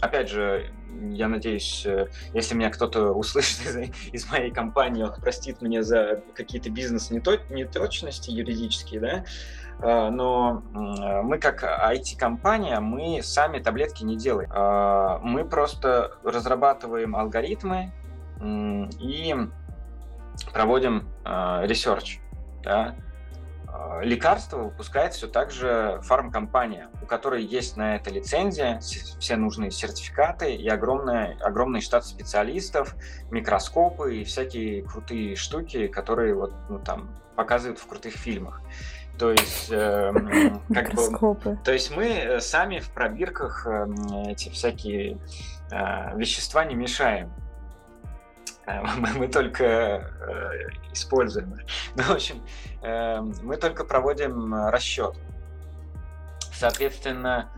опять же, я надеюсь, э, если меня кто-то услышит из, из моей компании, он простит меня за какие-то бизнес-неточности юридические, да, а, но мы как IT-компания, мы сами таблетки не делаем. А, мы просто разрабатываем алгоритмы и проводим research. Да? А, лекарство выпускает все так же фармкомпания, у которой есть на это лицензия, все нужные сертификаты и огромный, огромный штат специалистов, микроскопы и всякие крутые штуки, которые вот, ну, там, показывают в крутых фильмах. То есть, э, как бы, то есть мы э, сами в пробирках э, эти всякие э, вещества не мешаем. Э, мы, только э, используем. Ну, в общем, э, мы только проводим расчет. Соответственно,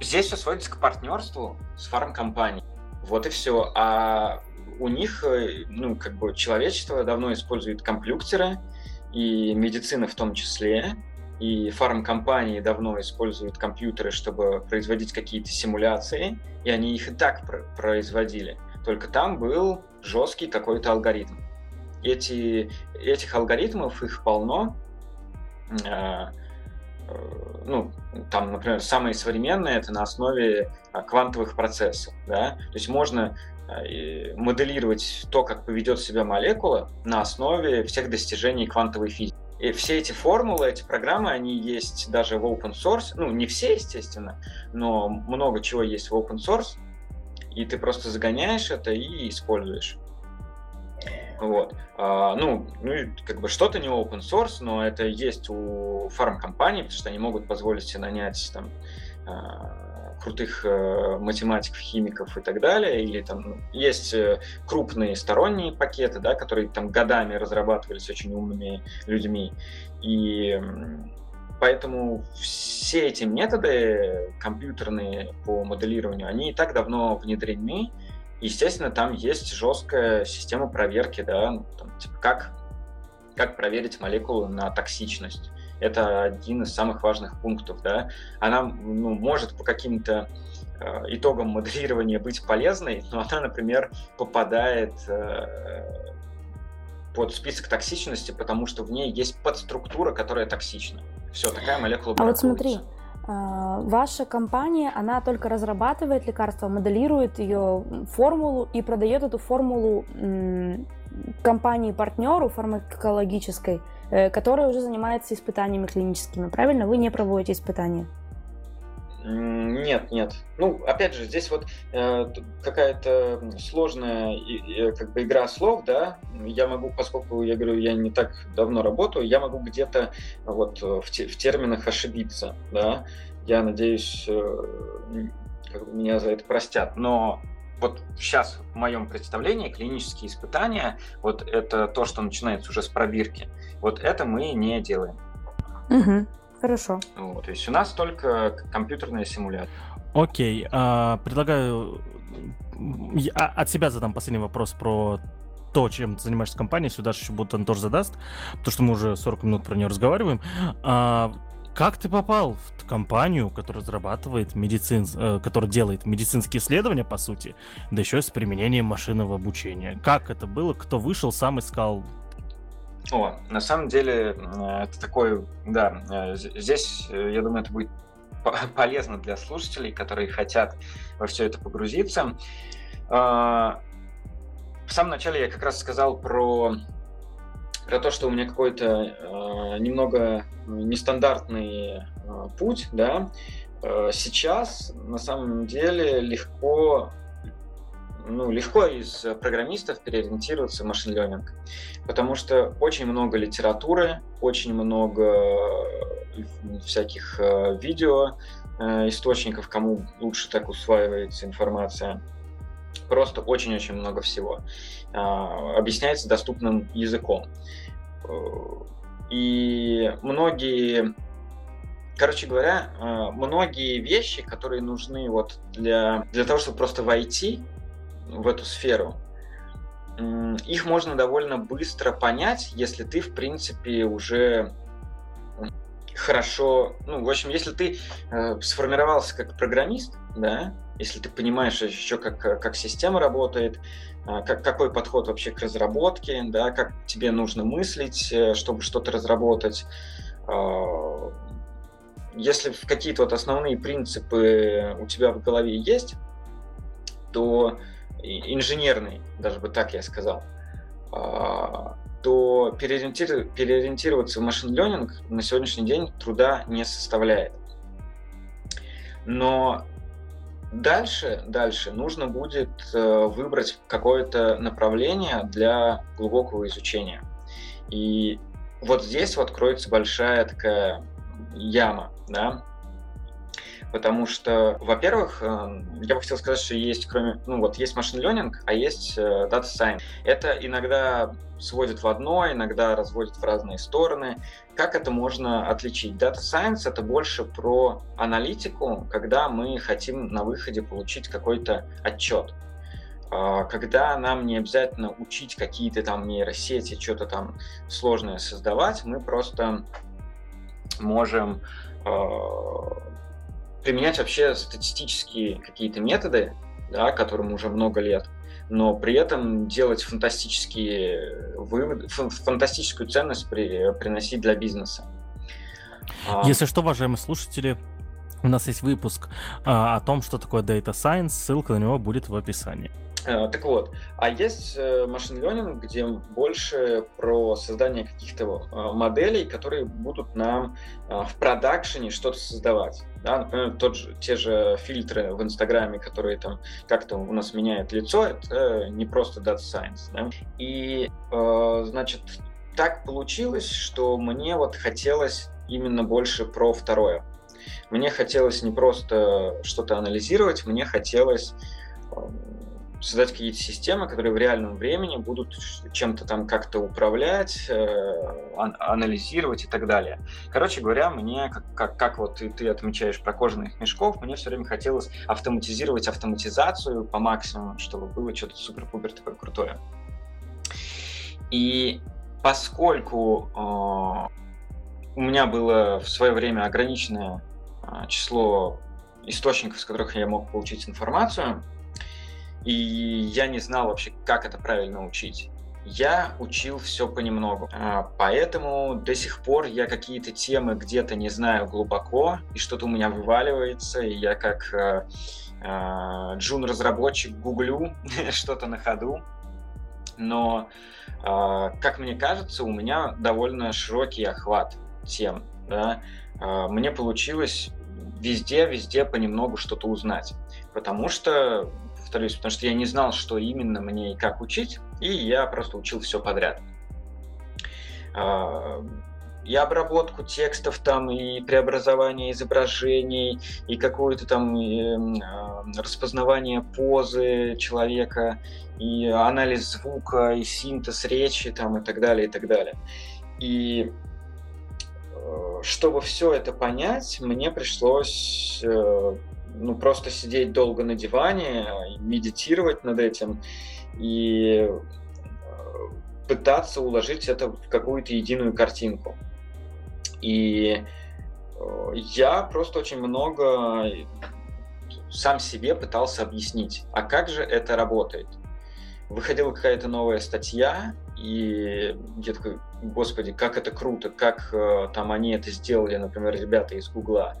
здесь все сводится к партнерству с фармкомпанией. Вот и все. А у них, ну, как бы человечество давно использует компьютеры, и медицина в том числе, и фармкомпании давно используют компьютеры, чтобы производить какие-то симуляции, и они их и так производили. Только там был жесткий какой-то алгоритм. Эти, этих алгоритмов их полно. Э, э, ну, там, например, самые современные это на основе а, квантовых процессов. Да? То есть можно моделировать то, как поведет себя молекула на основе всех достижений квантовой физики. И все эти формулы, эти программы, они есть даже в open source. Ну, не все, естественно, но много чего есть в open source. И ты просто загоняешь это и используешь. Вот. А, ну, ну, как бы что-то не open source, но это есть у фармкомпаний, потому что они могут позволить себе нанять там а, крутых э, математиков, химиков и так далее, или там ну, есть э, крупные сторонние пакеты, да, которые там годами разрабатывались очень умными людьми, и поэтому все эти методы компьютерные по моделированию, они и так давно внедрены, естественно, там есть жесткая система проверки, да, ну, там, типа как как проверить молекулу на токсичность это один из самых важных пунктов, да. Она ну, может по каким-то э, итогам моделирования быть полезной, но она, например, попадает э, под список токсичности, потому что в ней есть подструктура, которая токсична. Все, такая молекула А вот смотри, а, ваша компания, она только разрабатывает лекарство, моделирует ее формулу и продает эту формулу компании-партнеру фармакологической, э, которая уже занимается испытаниями клиническими. Правильно? Вы не проводите испытания? Нет, нет. Ну, опять же, здесь вот э, какая-то сложная э, как бы игра слов, да. Я могу, поскольку я говорю, я не так давно работаю, я могу где-то вот в, те, в терминах ошибиться, да. Я надеюсь, э, как бы меня за это простят. Но вот сейчас в моем представлении клинические испытания, вот это то, что начинается уже с пробирки, вот это мы не делаем. Угу, хорошо. Вот, то есть у нас только компьютерная симуляция. Окей, а, предлагаю я от себя задам последний вопрос про то, чем ты занимаешься компанией, сюда еще будто он тоже задаст, потому что мы уже 40 минут про нее разговариваем. А, как ты попал в компанию, которая разрабатывает медицин, э, которая делает медицинские исследования, по сути, да еще с применением машинного обучения? Как это было? Кто вышел, сам искал? О, на самом деле, э, это такой, да, э, здесь, э, я думаю, это будет полезно для слушателей, которые хотят во все это погрузиться. А, в самом начале я как раз сказал про про то, что у меня какой-то немного нестандартный путь, да, сейчас на самом деле легко ну, легко из программистов переориентироваться в машин learning, потому что очень много литературы, очень много э, всяких э, видео э, источников, кому лучше так усваивается информация. Просто очень-очень много всего. Объясняется доступным языком. И многие, короче говоря, многие вещи, которые нужны вот для, для того, чтобы просто войти в эту сферу, их можно довольно быстро понять, если ты, в принципе, уже хорошо, ну, в общем, если ты э, сформировался как программист, да, если ты понимаешь еще, как, как система работает, а, как, какой подход вообще к разработке, да, как тебе нужно мыслить, э, чтобы что-то разработать. А, если какие-то вот основные принципы у тебя в голове есть, то инженерные, даже бы так я сказал, а, то переориентироваться в машин learning на сегодняшний день труда не составляет. Но Дальше, дальше нужно будет э, выбрать какое-то направление для глубокого изучения. И вот здесь вот кроется большая такая яма, да, потому что, во-первых, э, я бы хотел сказать, что есть, кроме, ну вот есть машин learning, а есть э, data science. Это иногда сводит в одно, иногда разводит в разные стороны. Как это можно отличить? Data Science — это больше про аналитику, когда мы хотим на выходе получить какой-то отчет. А, когда нам не обязательно учить какие-то там нейросети, что-то там сложное создавать, мы просто можем а, применять вообще статистические какие-то методы, да, которым уже много лет, но при этом делать фантастические выводы, фантастическую ценность при, приносить для бизнеса. А. Если что, уважаемые слушатели, у нас есть выпуск а, о том, что такое Data Science, ссылка на него будет в описании. Э, так вот, а есть машин э, learning, где больше про создание каких-то э, моделей, которые будут нам в продакшене что-то создавать. Да? Например, тот же, те же фильтры в Инстаграме, которые там как-то у нас меняют лицо, это не просто Data Science. Да? И, значит, так получилось, что мне вот хотелось именно больше про второе. Мне хотелось не просто что-то анализировать, мне хотелось создать какие-то системы, которые в реальном времени будут чем-то там как-то управлять, э, анализировать и так далее. Короче говоря, мне, как, как, как вот и ты отмечаешь про кожаных мешков, мне все время хотелось автоматизировать автоматизацию по максимуму, чтобы было что-то супер-пупер такое крутое. И поскольку э, у меня было в свое время ограниченное э, число источников, с которых я мог получить информацию, и я не знал вообще, как это правильно учить. Я учил все понемногу, а, поэтому до сих пор я какие-то темы где-то не знаю глубоко, и что-то у меня вываливается, и я как э, э, джун-разработчик гуглю что-то на ходу. Но, э, как мне кажется, у меня довольно широкий охват тем. Да? Мне получилось везде-везде понемногу что-то узнать, потому что повторюсь, потому что я не знал, что именно мне и как учить, и я просто учил все подряд. А, и обработку текстов там, и преобразование изображений, и какое-то там и, а, распознавание позы человека, и анализ звука, и синтез речи там, и так далее, и так далее. И э, чтобы все это понять, мне пришлось э, ну, просто сидеть долго на диване, медитировать над этим и э, пытаться уложить это в какую-то единую картинку. И э, я просто очень много сам себе пытался объяснить, а как же это работает. Выходила какая-то новая статья, и я такой, господи, как это круто, как э, там они это сделали, например, ребята из Гугла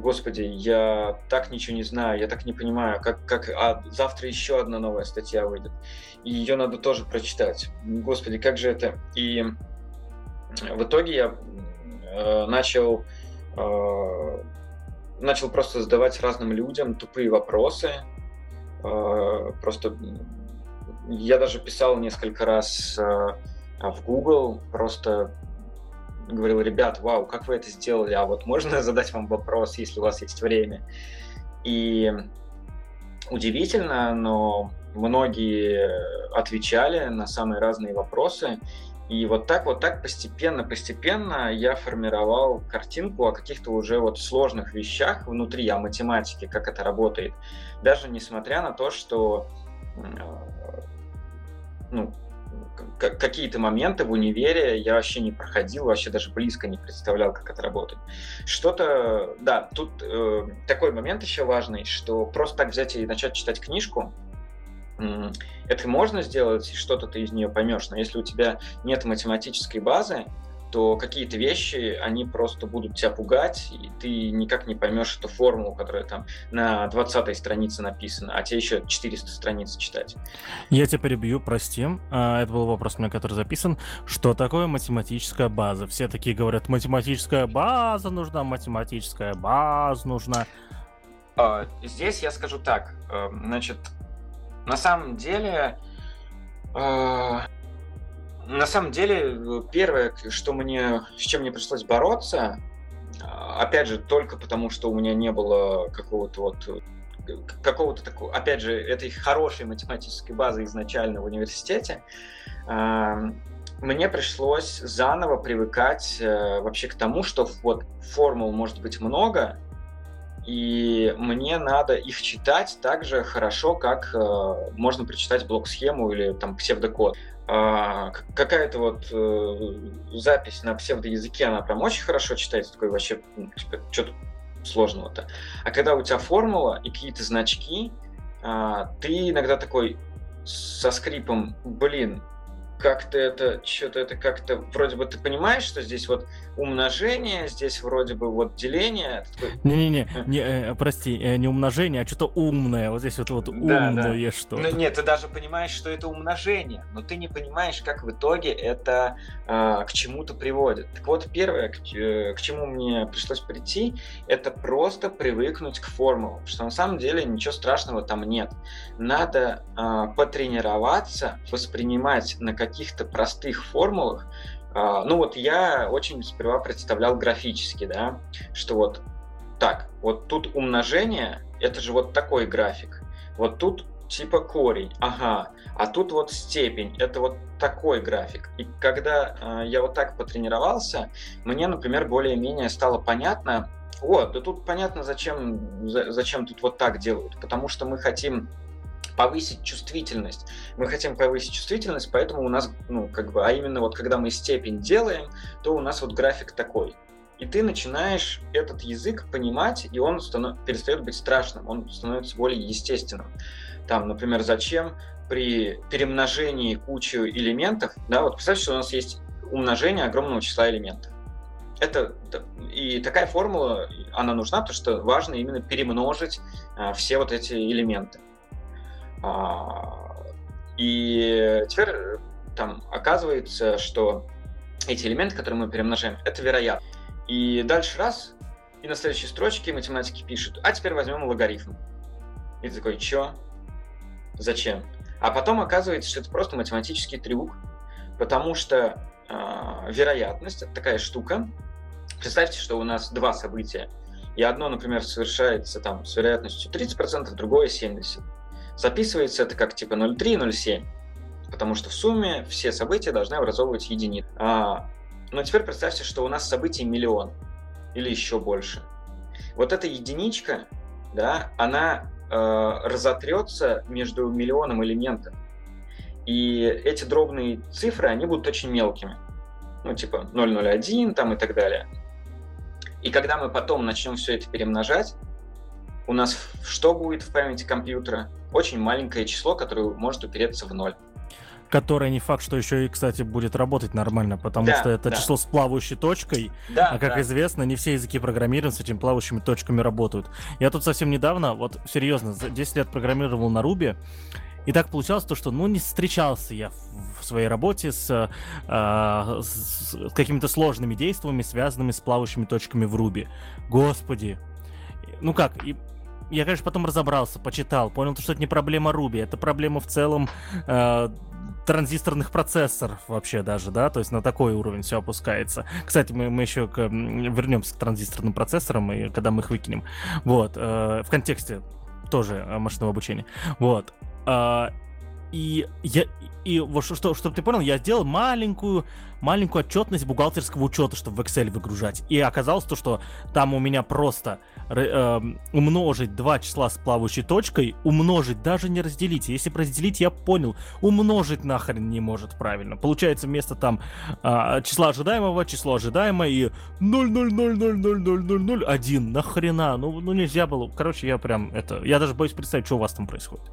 господи, я так ничего не знаю, я так не понимаю, как, как а завтра еще одна новая статья выйдет, и ее надо тоже прочитать. Господи, как же это? И в итоге я э, начал э, начал просто задавать разным людям тупые вопросы. Э, просто я даже писал несколько раз э, в Google, просто говорил, ребят, вау, как вы это сделали, а вот можно задать вам вопрос, если у вас есть время. И удивительно, но многие отвечали на самые разные вопросы. И вот так, вот так постепенно, постепенно я формировал картинку о каких-то уже вот сложных вещах внутри, о математике, как это работает. Даже несмотря на то, что ну, какие-то моменты в универе я вообще не проходил, вообще даже близко не представлял, как это работает. Что-то, да, тут э, такой момент еще важный, что просто так взять и начать читать книжку, э, это можно сделать, и что-то ты из нее поймешь, но если у тебя нет математической базы, то какие-то вещи, они просто будут тебя пугать, и ты никак не поймешь эту формулу, которая там на 20 странице написана, а тебе еще 400 страниц читать. Я тебя перебью, прости. А, это был вопрос у меня, который записан. Что такое математическая база? Все такие говорят, математическая база нужна, математическая база нужна. А, здесь я скажу так. Э, значит, на самом деле э, на самом деле, первое, что мне, с чем мне пришлось бороться, а, опять же, только потому, что у меня не было какого-то вот какого-то такого, опять же, этой хорошей математической базы изначально в университете, мне пришлось заново привыкать э, вообще к тому, что вот формул может быть много, и мне надо их читать так же хорошо, как э, можно прочитать блок-схему или там псевдокод. Э, какая-то вот э, запись на псевдоязыке, она прям очень хорошо читается, такой вообще, ну, типа, что-то сложного-то. А когда у тебя формула и какие-то значки, э, ты иногда такой со скрипом, блин, как-то это, что-то это как-то, вроде бы ты понимаешь, что здесь вот умножение, здесь вроде бы вот деление. Не-не-не, не, э, прости, э, не умножение, а что-то умное, вот здесь вот, вот умное да, да. что Ну нет, ты даже понимаешь, что это умножение, но ты не понимаешь, как в итоге это э, к чему-то приводит. Так вот, первое, к, э, к чему мне пришлось прийти, это просто привыкнуть к формулам, что на самом деле ничего страшного там нет. Надо э, потренироваться, воспринимать на какие каких-то простых формулах, а, ну вот я очень сперва представлял графически, да, что вот так, вот тут умножение, это же вот такой график, вот тут типа корень, ага, а тут вот степень, это вот такой график. И когда э, я вот так потренировался, мне, например, более-менее стало понятно, вот, да тут понятно, зачем, за, зачем тут вот так делают, потому что мы хотим повысить чувствительность. Мы хотим повысить чувствительность, поэтому у нас, ну, как бы, а именно вот когда мы степень делаем, то у нас вот график такой. И ты начинаешь этот язык понимать, и он станов... перестает быть страшным, он становится более естественным. Там, например, зачем при перемножении кучи элементов, да, вот представьте, что у нас есть умножение огромного числа элементов. Это и такая формула, она нужна, потому что важно именно перемножить а, все вот эти элементы. А, и теперь там оказывается, что эти элементы, которые мы перемножаем, это вероятно. И дальше раз, и на следующей строчке математики пишут, а теперь возьмем логарифм. И ты такой, чё? Зачем? А потом оказывается, что это просто математический трюк, потому что э, вероятность это такая штука. Представьте, что у нас два события, и одно, например, совершается там с вероятностью 30%, другое 70%. Записывается это как типа 0,3, 0,7, потому что в сумме все события должны образовывать единицу. А, но теперь представьте, что у нас событий миллион или еще больше. Вот эта единичка, да, она э, разотрется между миллионом элементов. И эти дробные цифры, они будут очень мелкими. Ну, типа 001 там и так далее. И когда мы потом начнем все это перемножать, у нас что будет в памяти компьютера? Очень маленькое число, которое может упереться в ноль. Которое не факт, что еще и, кстати, будет работать нормально, потому да, что это да. число с плавающей точкой, да, а как да. известно, не все языки программирования с этими плавающими точками работают. Я тут совсем недавно, вот серьезно, за 10 лет программировал на Руби, и так получалось то, что, ну, не встречался я в, в своей работе с, э, с, с какими-то сложными действиями, связанными с плавающими точками в Руби. Господи. Ну как, и я, конечно, потом разобрался, почитал, понял, что это не проблема Руби, это проблема в целом э, транзисторных процессоров вообще даже, да, то есть на такой уровень все опускается. Кстати, мы, мы еще к, вернемся к транзисторным процессорам, и когда мы их выкинем. Вот, э, в контексте тоже э, машинного обучения. Вот. Э, и я, и вот что, чтобы ты понял, я сделал маленькую, маленькую отчетность бухгалтерского учета, чтобы в Excel выгружать. И оказалось то, что там у меня просто э, умножить два числа с плавающей точкой, умножить, даже не разделить. Если разделить, я понял, умножить нахрен не может правильно. Получается вместо там э, числа ожидаемого, число ожидаемое и 0,000000001. Нахрена? Ну, ну нельзя было. Короче, я прям это... Я даже боюсь представить, что у вас там происходит.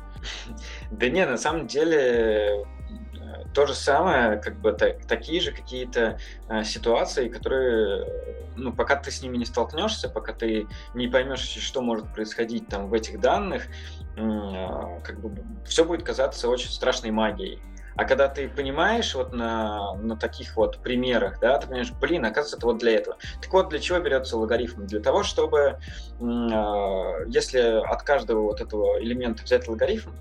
Да не, на самом деле то же самое, как бы так, такие же какие-то э, ситуации, которые, ну, пока ты с ними не столкнешься, пока ты не поймешь, что может происходить там в этих данных, э, как бы все будет казаться очень страшной магией. А когда ты понимаешь вот на, на таких вот примерах, да, ты понимаешь, блин, оказывается, это вот для этого. Так вот, для чего берется логарифм? Для того, чтобы, э, если от каждого вот этого элемента взять логарифм,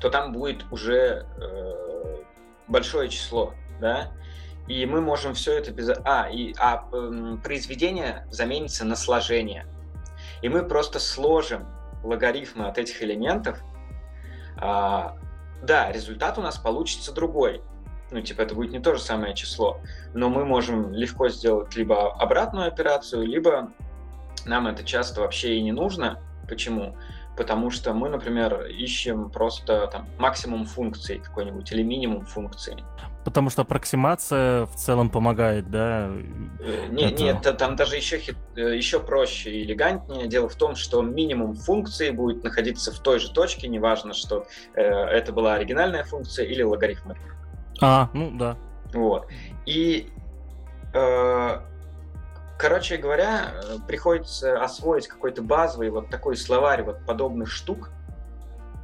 то там будет уже э, большое число. да, и мы можем все это без... А, и, а произведение заменится на сложение. И мы просто сложим логарифмы от этих элементов. А, да, результат у нас получится другой. Ну, типа, это будет не то же самое число. Но мы можем легко сделать либо обратную операцию, либо нам это часто вообще и не нужно. Почему? потому что мы, например, ищем просто там максимум функций какой-нибудь или минимум функций. Потому что аппроксимация в целом помогает, да? Э, нет, нет, там даже еще, э, еще проще и элегантнее. Дело в том, что минимум функции будет находиться в той же точке, неважно, что э, это была оригинальная функция или логарифм. А, ну да. Вот. И э, Короче говоря, приходится освоить какой-то базовый вот такой словарь вот подобных штук.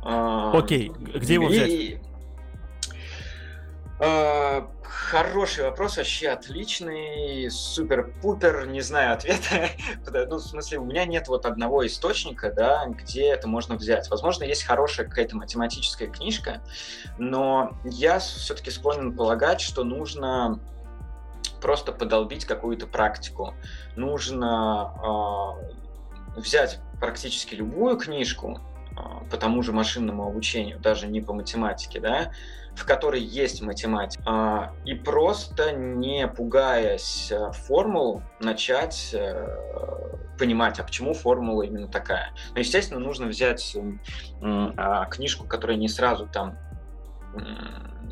Окей, okay. где его взять? И... Uh, хороший вопрос, вообще отличный, супер-пупер, не знаю ответа. ну, в смысле, у меня нет вот одного источника, да, где это можно взять. Возможно, есть хорошая какая-то математическая книжка, но я все-таки склонен полагать, что нужно просто подолбить какую-то практику. Нужно э, взять практически любую книжку э, по тому же машинному обучению, даже не по математике, да, в которой есть математика, э, и просто не пугаясь формул начать э, понимать, а почему формула именно такая. Но, естественно, нужно взять э, книжку, которая не сразу там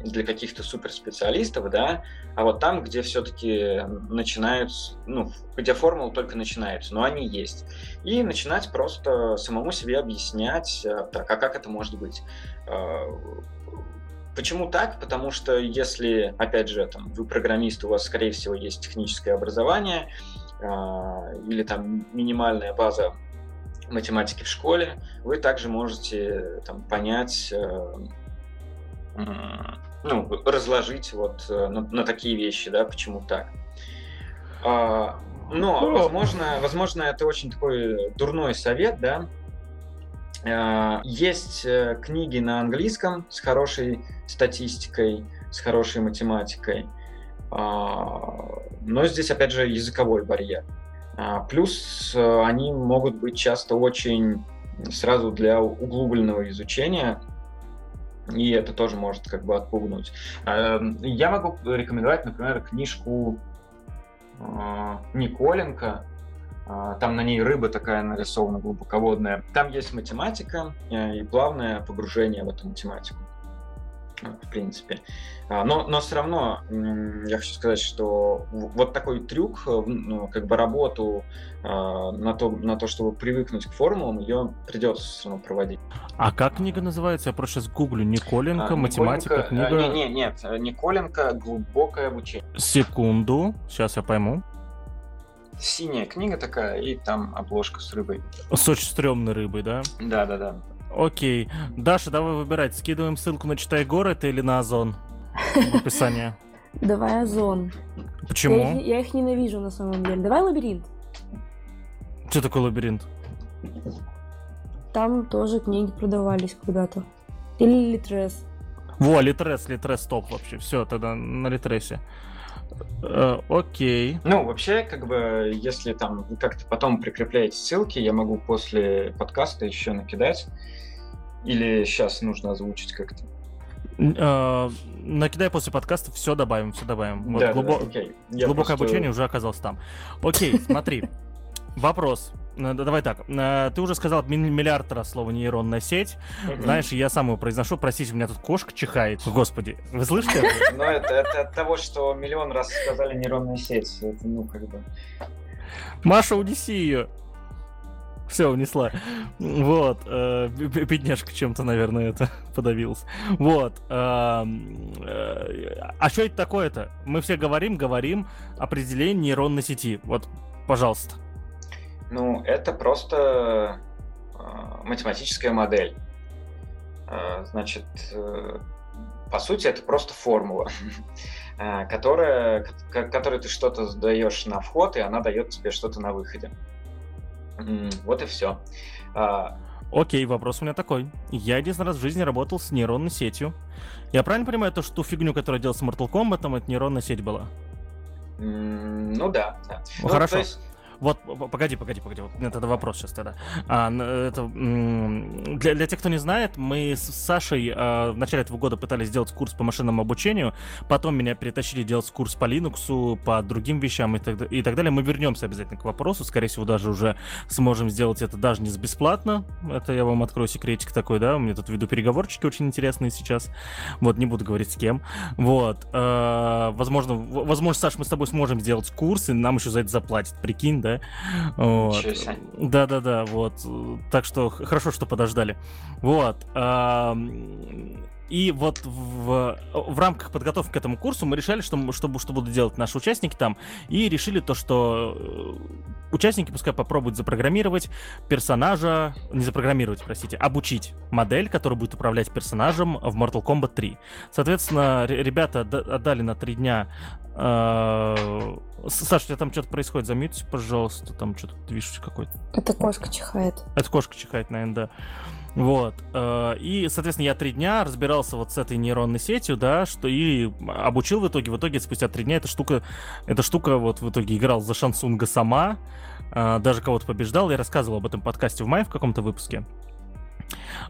для каких-то суперспециалистов, да, а вот там, где все-таки начинаются, ну, где формулы только начинаются, но они есть. И начинать просто самому себе объяснять, э, так, а как это может быть? Э, почему так? Потому что если, опять же, там, вы программист, у вас, скорее всего, есть техническое образование э, или там минимальная база математики в школе, вы также можете там, понять ну, разложить вот э, на, на такие вещи, да, почему так. А, но, ну, возможно, возможно, это очень такой дурной совет, да. А, есть э, книги на английском с хорошей статистикой, с хорошей математикой, а, но здесь, опять же, языковой барьер. А, плюс э, они могут быть часто очень сразу для углубленного изучения и это тоже может как бы отпугнуть. Я могу рекомендовать, например, книжку э, Николенко, э, там на ней рыба такая нарисована глубоководная. Там есть математика э, и плавное погружение в эту математику в принципе. А, но, но все равно я хочу сказать, что вот такой трюк, э, ну, как бы работу а, на то, на то, чтобы привыкнуть к формулам, ее придется все равно проводить. А как книга называется? Я просто сейчас гуглю. Николенко, а, математика, Николенко, книга... Не, не, нет, Николенко «Глубокое обучение». Секунду, сейчас я пойму. Синяя книга такая, и там обложка с рыбой. С очень стрёмной рыбой, да? Да, да, да. Окей. Даша, давай выбирать. Скидываем ссылку на «Читай город» или на Озон в описании. Давай Озон. Почему? Я их, ненавижу на самом деле. Давай лабиринт. Что такое лабиринт? Там тоже книги продавались когда-то. Или Литрес. Во, Литрес, Литрес топ вообще. Все, тогда на Литресе. Э, окей. Ну, вообще, как бы, если там вы как-то потом прикрепляете ссылки, я могу после подкаста еще накидать. Или сейчас нужно озвучить как-то? Э, накидай после подкаста, все добавим, все добавим. Вот да, глубо... да, окей. Глубокое просто... обучение уже оказалось там. Окей, смотри. Вопрос. Э, давай так. Э, ты уже сказал миллиард раз слово нейронная сеть. Знаешь, я сам его произношу. Простите, у меня тут кошка чихает. Господи, вы слышите? Ну, это, это от того, что миллион раз сказали нейронная сеть. Это, ну, как бы... Маша, унеси ее. Все, унесла. Вот. Э, бедняжка чем-то, наверное, это подавился. Вот. Э, э, а что это такое-то? Мы все говорим, говорим определение нейронной сети. Вот, пожалуйста. Ну, это просто математическая модель. Значит, по сути, это просто формула, которая, которой ты что-то задаешь на вход, и она дает тебе что-то на выходе. Вот и все. А, Окей, вопрос у меня такой. Я единственный раз в жизни работал с нейронной сетью. Я правильно понимаю, то, что ту фигню, которую делал с Mortal Kombat, это нейронная сеть была? Ну да, да. Ну, Хорошо. есть вот, погоди, погоди, погоди. Вот это вопрос сейчас тогда. А, это, для, для тех, кто не знает, мы с Сашей а, в начале этого года пытались сделать курс по машинному обучению. Потом меня перетащили делать курс по Linux, по другим вещам и так, и так далее. Мы вернемся обязательно к вопросу. Скорее всего, даже уже сможем сделать это даже не бесплатно. Это я вам открою секретик такой, да. У меня тут веду переговорчики очень интересные сейчас. Вот, не буду говорить с кем. Вот. А, возможно, возможно, Саш, мы с тобой сможем сделать курс, и нам еще за это заплатят. Прикинь, да? Вот. Да-да-да, вот. Так что хорошо, что подождали. Вот. И вот в, в рамках подготовки к этому курсу мы решили, что, что, что будут делать наши участники там, и решили то, что э, участники пускай попробуют запрограммировать персонажа, не запрограммировать, простите, обучить модель, которая будет управлять персонажем в Mortal Kombat 3. Соответственно, ребята отдали на три дня э, Саша, у тебя там что-то происходит, замьютись, пожалуйста, там что-то движется какой-то. Это кошка чихает. Это кошка чихает, наверное, да. Вот. Э, и, соответственно, я три дня разбирался вот с этой нейронной сетью, да, что и обучил в итоге. В итоге спустя три дня эта штука, эта штука вот в итоге играл за Шансунга сама, э, даже кого-то побеждал. Я рассказывал об этом подкасте в мае в каком-то выпуске.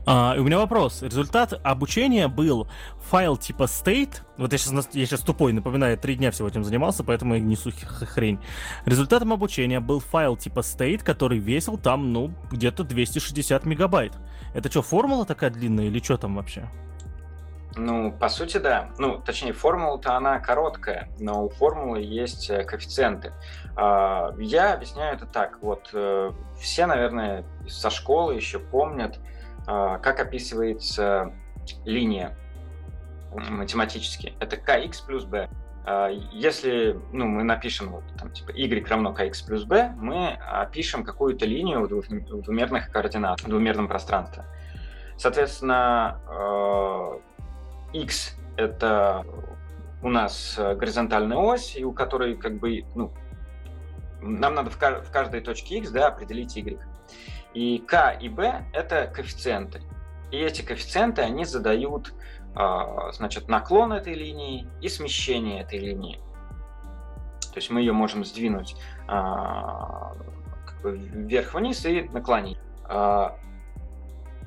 Uh, и у меня вопрос. Результат обучения был файл типа state. Вот я сейчас, я сейчас тупой, напоминаю, три дня всего этим занимался, поэтому я несу хрень. Результатом обучения был файл типа state, который весил там, ну, где-то 260 мегабайт. Это что, формула такая длинная или что там вообще? Ну, по сути, да. Ну, точнее, формула-то она короткая, но у формулы есть э, коэффициенты. А, я объясняю это так. Вот э, все, наверное, со школы еще помнят, а, как описывается линия математически. Это kx плюс b. А, если ну, мы напишем вот, там, типа y равно kx плюс b, мы опишем какую-то линию в двумерных координатах, в двумерном пространстве. Соответственно, x — это у нас горизонтальная ось, и у которой как бы, ну, нам надо в, каждой точке x да, определить y. И k и b — это коэффициенты. И эти коэффициенты, они задают значит, наклон этой линии и смещение этой линии. То есть мы ее можем сдвинуть а, как бы вверх-вниз и наклонить. А,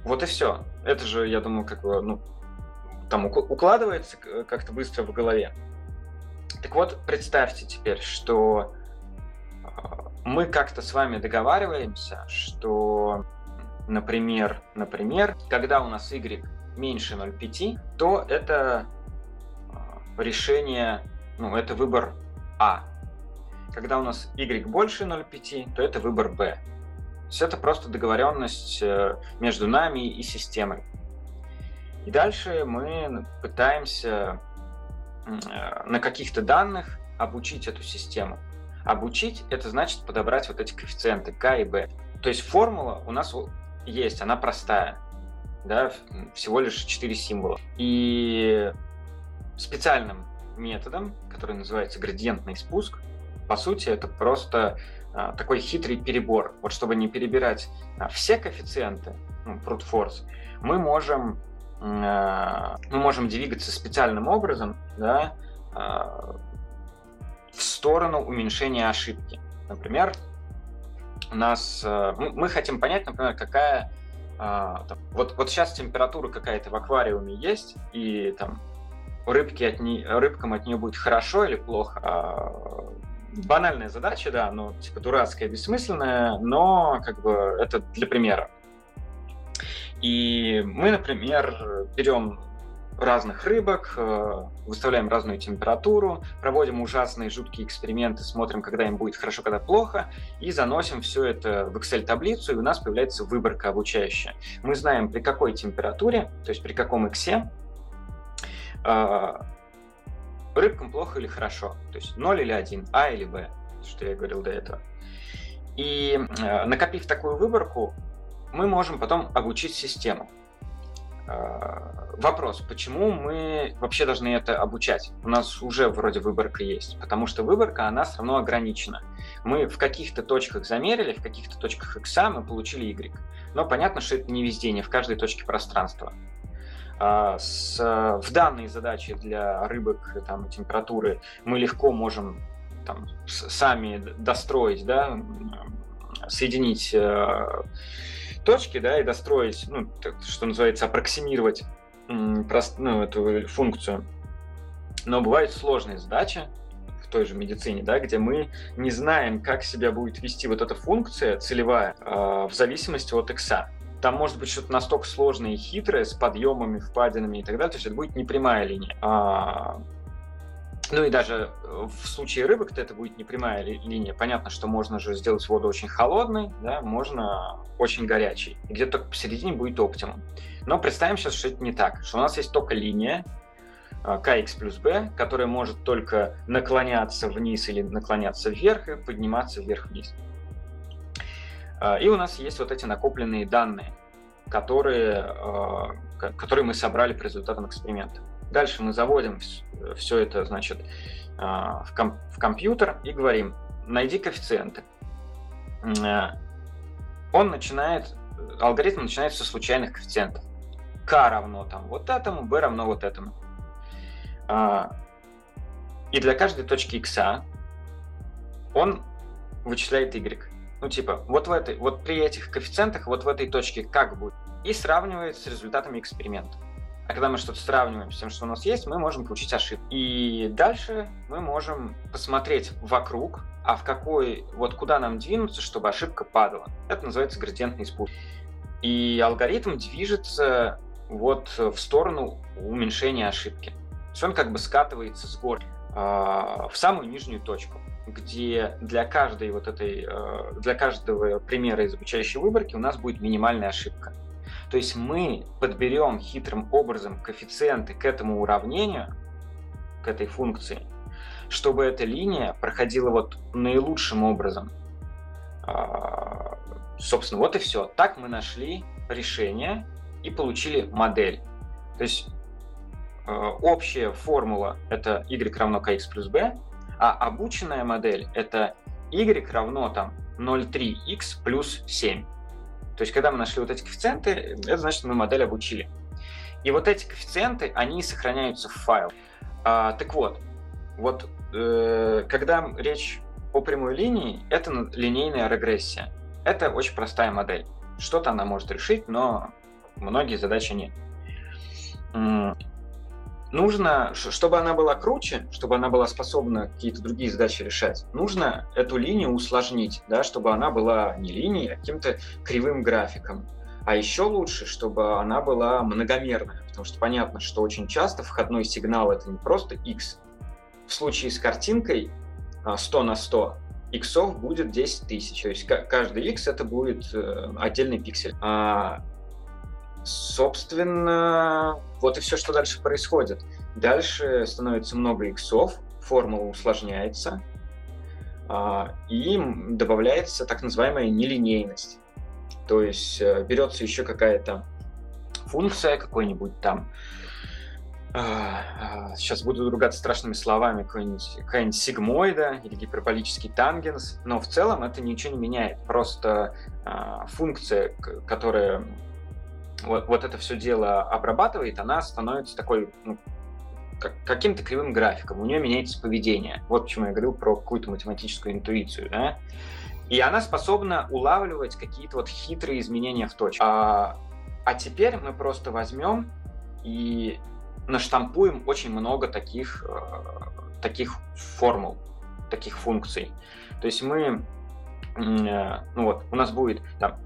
вот и все. Это же, я думаю, как бы, ну, там укладывается как-то быстро в голове. Так вот, представьте теперь, что мы как-то с вами договариваемся, что, например, например, когда у нас y меньше 0,5, то это а, решение, ну, это выбор А. Когда у нас y больше 0,5, то это выбор B. То есть это просто договоренность э, между нами и системой. И дальше мы пытаемся э, на каких-то данных обучить эту систему. Обучить – это значит подобрать вот эти коэффициенты k и b. То есть формула у нас есть, она простая, да, всего лишь 4 символа. И специальным методом, который называется градиентный спуск, по сути, это просто а, такой хитрый перебор. Вот чтобы не перебирать а, все коэффициенты, ну, brute force, мы можем, а, мы можем двигаться специальным образом, да, а, в сторону уменьшения ошибки. Например, у нас э, мы хотим понять, например, какая а, там, вот, вот сейчас температура какая-то в аквариуме есть, и там рыбки от не, рыбкам от нее будет хорошо или плохо. А, банальная задача, да, ну, типа дурацкая, бессмысленная, но как бы это для примера. И мы, например, берем разных рыбок, э, выставляем разную температуру, проводим ужасные жуткие эксперименты, смотрим, когда им будет хорошо, когда плохо, и заносим все это в Excel-таблицу, и у нас появляется выборка обучающая. Мы знаем, при какой температуре, то есть при каком X э, рыбкам плохо или хорошо, то есть 0 или 1, А или Б, что я говорил до этого. И э, накопив такую выборку, мы можем потом обучить систему. Вопрос, почему мы вообще должны это обучать? У нас уже вроде выборка есть, потому что выборка, она все равно ограничена. Мы в каких-то точках замерили, в каких-то точках x мы получили y. Но понятно, что это не везде, не в каждой точке пространства. А, с, в данной задаче для рыбок там, температуры мы легко можем там, сами достроить, да, соединить э, точки, да, и достроить, ну, что называется, аппроксимировать прост, ну, эту функцию. Но бывают сложные задачи в той же медицине, да, где мы не знаем, как себя будет вести вот эта функция целевая э, в зависимости от x. Там может быть что-то настолько сложное и хитрое, с подъемами, впадинами и так далее, то есть это будет непрямая линия. А, ну и даже в случае рыбок-то это будет непрямая ли, линия. Понятно, что можно же сделать воду очень холодной, да, можно очень горячей. Где-то только посередине будет оптимум. Но представим сейчас, что это не так, что у нас есть только линия kx плюс b, которая может только наклоняться вниз или наклоняться вверх и подниматься вверх-вниз. А, и у нас есть вот эти накопленные данные, которые, которые мы собрали по результатам эксперимента. Дальше мы заводим все это, значит, а, в, ком- в компьютер и говорим, найди коэффициенты. Он начинает, алгоритм начинает со случайных коэффициентов k равно там вот этому, b равно вот этому. А, и для каждой точки x он вычисляет y. Ну, типа, вот, в этой, вот при этих коэффициентах, вот в этой точке как будет. И сравнивает с результатами эксперимента. А когда мы что-то сравниваем с тем, что у нас есть, мы можем получить ошибку. И дальше мы можем посмотреть вокруг, а в какой, вот куда нам двинуться, чтобы ошибка падала. Это называется градиентный спуск. И алгоритм движется вот в сторону уменьшения ошибки. То есть он как бы скатывается с гор э, в самую нижнюю точку, где для каждой вот этой, э, для каждого примера из обучающей выборки у нас будет минимальная ошибка. То есть мы подберем хитрым образом коэффициенты к этому уравнению, к этой функции, чтобы эта линия проходила вот наилучшим образом. Э, собственно, вот и все. Так мы нашли решение, и получили модель. То есть э, общая формула это y равно kx плюс b, а обученная модель это y равно там 0,3x плюс 7. То есть, когда мы нашли вот эти коэффициенты, это значит, мы модель обучили. И вот эти коэффициенты, они сохраняются в файл. А, так вот, вот э, когда речь о прямой линии, это линейная регрессия. Это очень простая модель. Что-то она может решить, но многие задачи нет. Нужно, чтобы она была круче, чтобы она была способна какие-то другие задачи решать, нужно эту линию усложнить, да, чтобы она была не линией, а каким-то кривым графиком. А еще лучше, чтобы она была многомерная, потому что понятно, что очень часто входной сигнал это не просто x. В случае с картинкой 100 а, на 100 иксов будет 10 тысяч, то есть каждый x это будет э, отдельный пиксель. А Собственно, вот и все, что дальше происходит. Дальше становится много иксов, формула усложняется, а, и добавляется так называемая нелинейность. То есть э, берется еще какая-то функция, какой-нибудь там, сейчас а, а, буду ругаться страшными словами, какой-нибудь, какая-нибудь сигмоида или гиперболический тангенс, но в целом это ничего не меняет. Просто функция, которая вот, вот это все дело обрабатывает, она становится такой ну, как, каким-то кривым графиком, у нее меняется поведение. Вот почему я говорил про какую-то математическую интуицию. Да? И она способна улавливать какие-то вот хитрые изменения в точке. А, а теперь мы просто возьмем и наштампуем очень много таких, э, таких формул, таких функций. То есть мы, э, ну вот, у нас будет там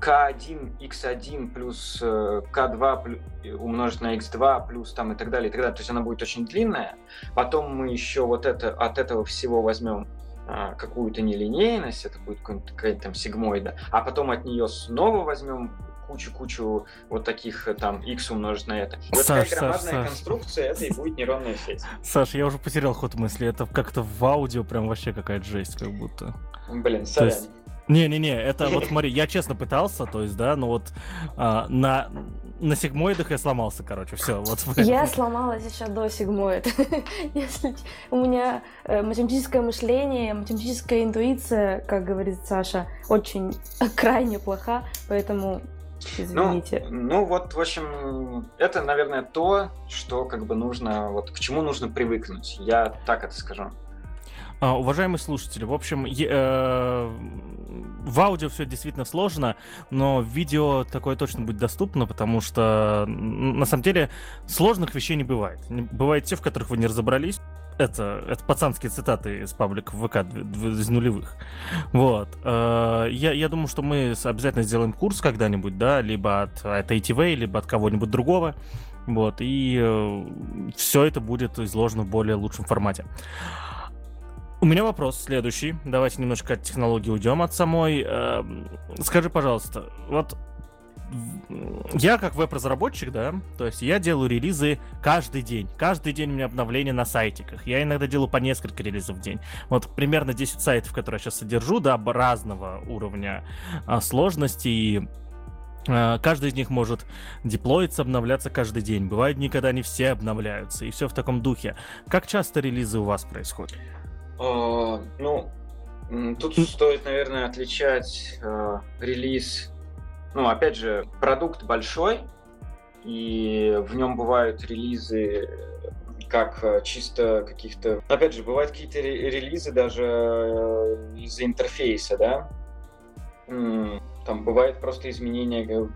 k1, x1 плюс k2 э, умножить на x2 плюс там и так далее, и так далее. То есть она будет очень длинная. Потом мы еще вот это, от этого всего возьмем а, какую-то нелинейность, это будет какая-то там сигмоида, а потом от нее снова возьмем кучу-кучу вот таких э, там x умножить на это. И вот Саш, такая громадная Саш, конструкция, Саш. это и будет нейронная сеть. Саш, я уже потерял ход мысли, это как-то в аудио прям вообще какая-то жесть как будто. Блин, сорян. То есть не-не-не, это вот смотри, я честно пытался, то есть, да, но вот а, на на сигмоидах я сломался, короче, все. Вот. Я сломалась еще до сигмоид. Если у меня э, математическое мышление, математическая интуиция, как говорит Саша, очень крайне плоха, поэтому Извините. Ну, ну вот, в общем, это, наверное, то, что как бы нужно, вот к чему нужно привыкнуть. Я так это скажу. А, уважаемые слушатели, в общем, э, в аудио все действительно сложно, но видео такое точно будет доступно, потому что на самом деле сложных вещей не бывает. Бывают те, в которых вы не разобрались. Это, это пацанские цитаты из паблика ВК из нулевых. Вот. Э, я, я думаю, что мы обязательно сделаем курс когда-нибудь, да, либо от, от ATV, либо от кого-нибудь другого. Вот, и э, все это будет изложено в более лучшем формате. У меня вопрос следующий. Давайте немножко от технологии уйдем от самой. Эм, скажи, пожалуйста, вот я как веб-разработчик, да, то есть я делаю релизы каждый день. Каждый день у меня обновления на сайтиках. Я иногда делаю по несколько релизов в день. Вот примерно 10 сайтов, которые я сейчас содержу, да, разного уровня а, сложности и а, Каждый из них может деплоиться, обновляться каждый день. Бывают дни, когда они все обновляются, и все в таком духе. Как часто релизы у вас происходят? А, ну, тут стоит, наверное, отличать э, релиз. Ну, опять же, продукт большой, и в нем бывают релизы как э, чисто каких-то... Опять же, бывают какие-то релизы даже э, из-за интерфейса, да? Там бывает просто изменение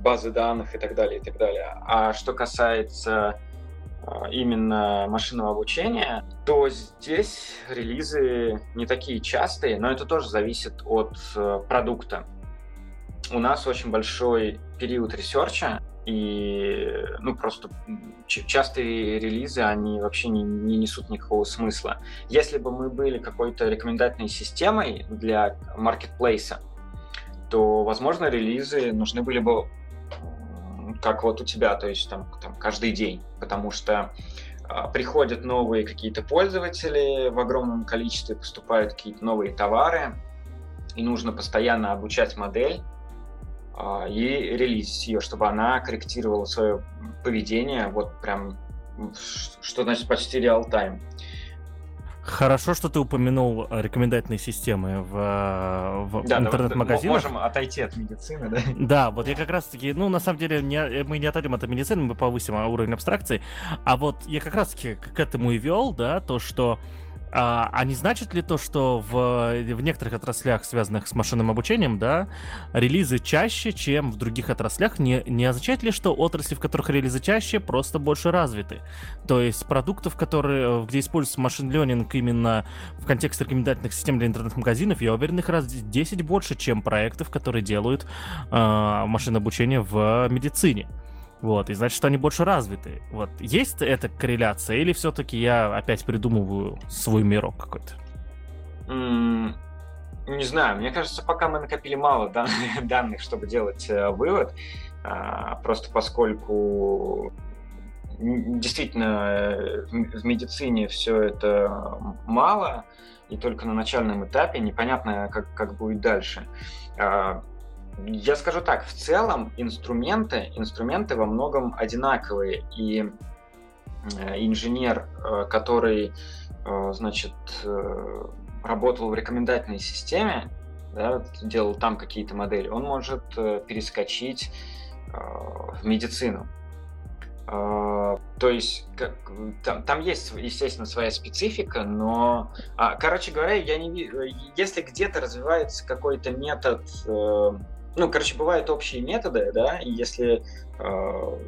базы данных и так далее, и так далее. А что касается а, именно машинного обучения, то здесь релизы не такие частые, но это тоже зависит от э, продукта. У нас очень большой период ресерча, и ну просто частые релизы, они вообще не, не несут никакого смысла. Если бы мы были какой-то рекомендательной системой для маркетплейса, то, возможно, релизы нужны были бы как вот у тебя, то есть там, там каждый день, потому что а, приходят новые какие-то пользователи, в огромном количестве поступают какие-то новые товары, и нужно постоянно обучать модель а, и релизить ее, чтобы она корректировала свое поведение, вот прям, что значит почти реал-тайм. Хорошо, что ты упомянул э, рекомендательные системы в, э, в да, интернет-магазинах. Можем отойти от медицины, да? Да, вот я как раз-таки, ну, на самом деле, не, э, мы не отойдем от медицины, мы повысим уровень абстракции, а вот я как раз-таки к этому и вел, да, то, что а, а не значит ли то, что в, в некоторых отраслях, связанных с машинным обучением, да, релизы чаще, чем в других отраслях? Не, не означает ли, что отрасли, в которых релизы чаще, просто больше развиты? То есть продуктов, которые, где используется машин ленинг именно в контексте рекомендательных систем для интернет-магазинов, я уверен, их раз 10 больше, чем проектов, которые делают э, машинное обучение в медицине. Вот, и значит, что они больше развиты. Вот, есть эта корреляция, или все-таки я опять придумываю свой мирок какой-то? Mm, не знаю, мне кажется, пока мы накопили мало дан- данных, чтобы делать э, вывод, а, просто поскольку действительно э, в медицине все это мало, и только на начальном этапе непонятно, как, как будет дальше. Я скажу так, в целом инструменты, инструменты во многом одинаковые, и э, инженер, э, который, э, значит, работал в рекомендательной системе, да, делал там какие-то модели, он может перескочить в медицину. То есть как, там, там есть, естественно, своя специфика, но, а, короче говоря, я не если где-то развивается какой-то метод ну, короче, бывают общие методы, да, и если э,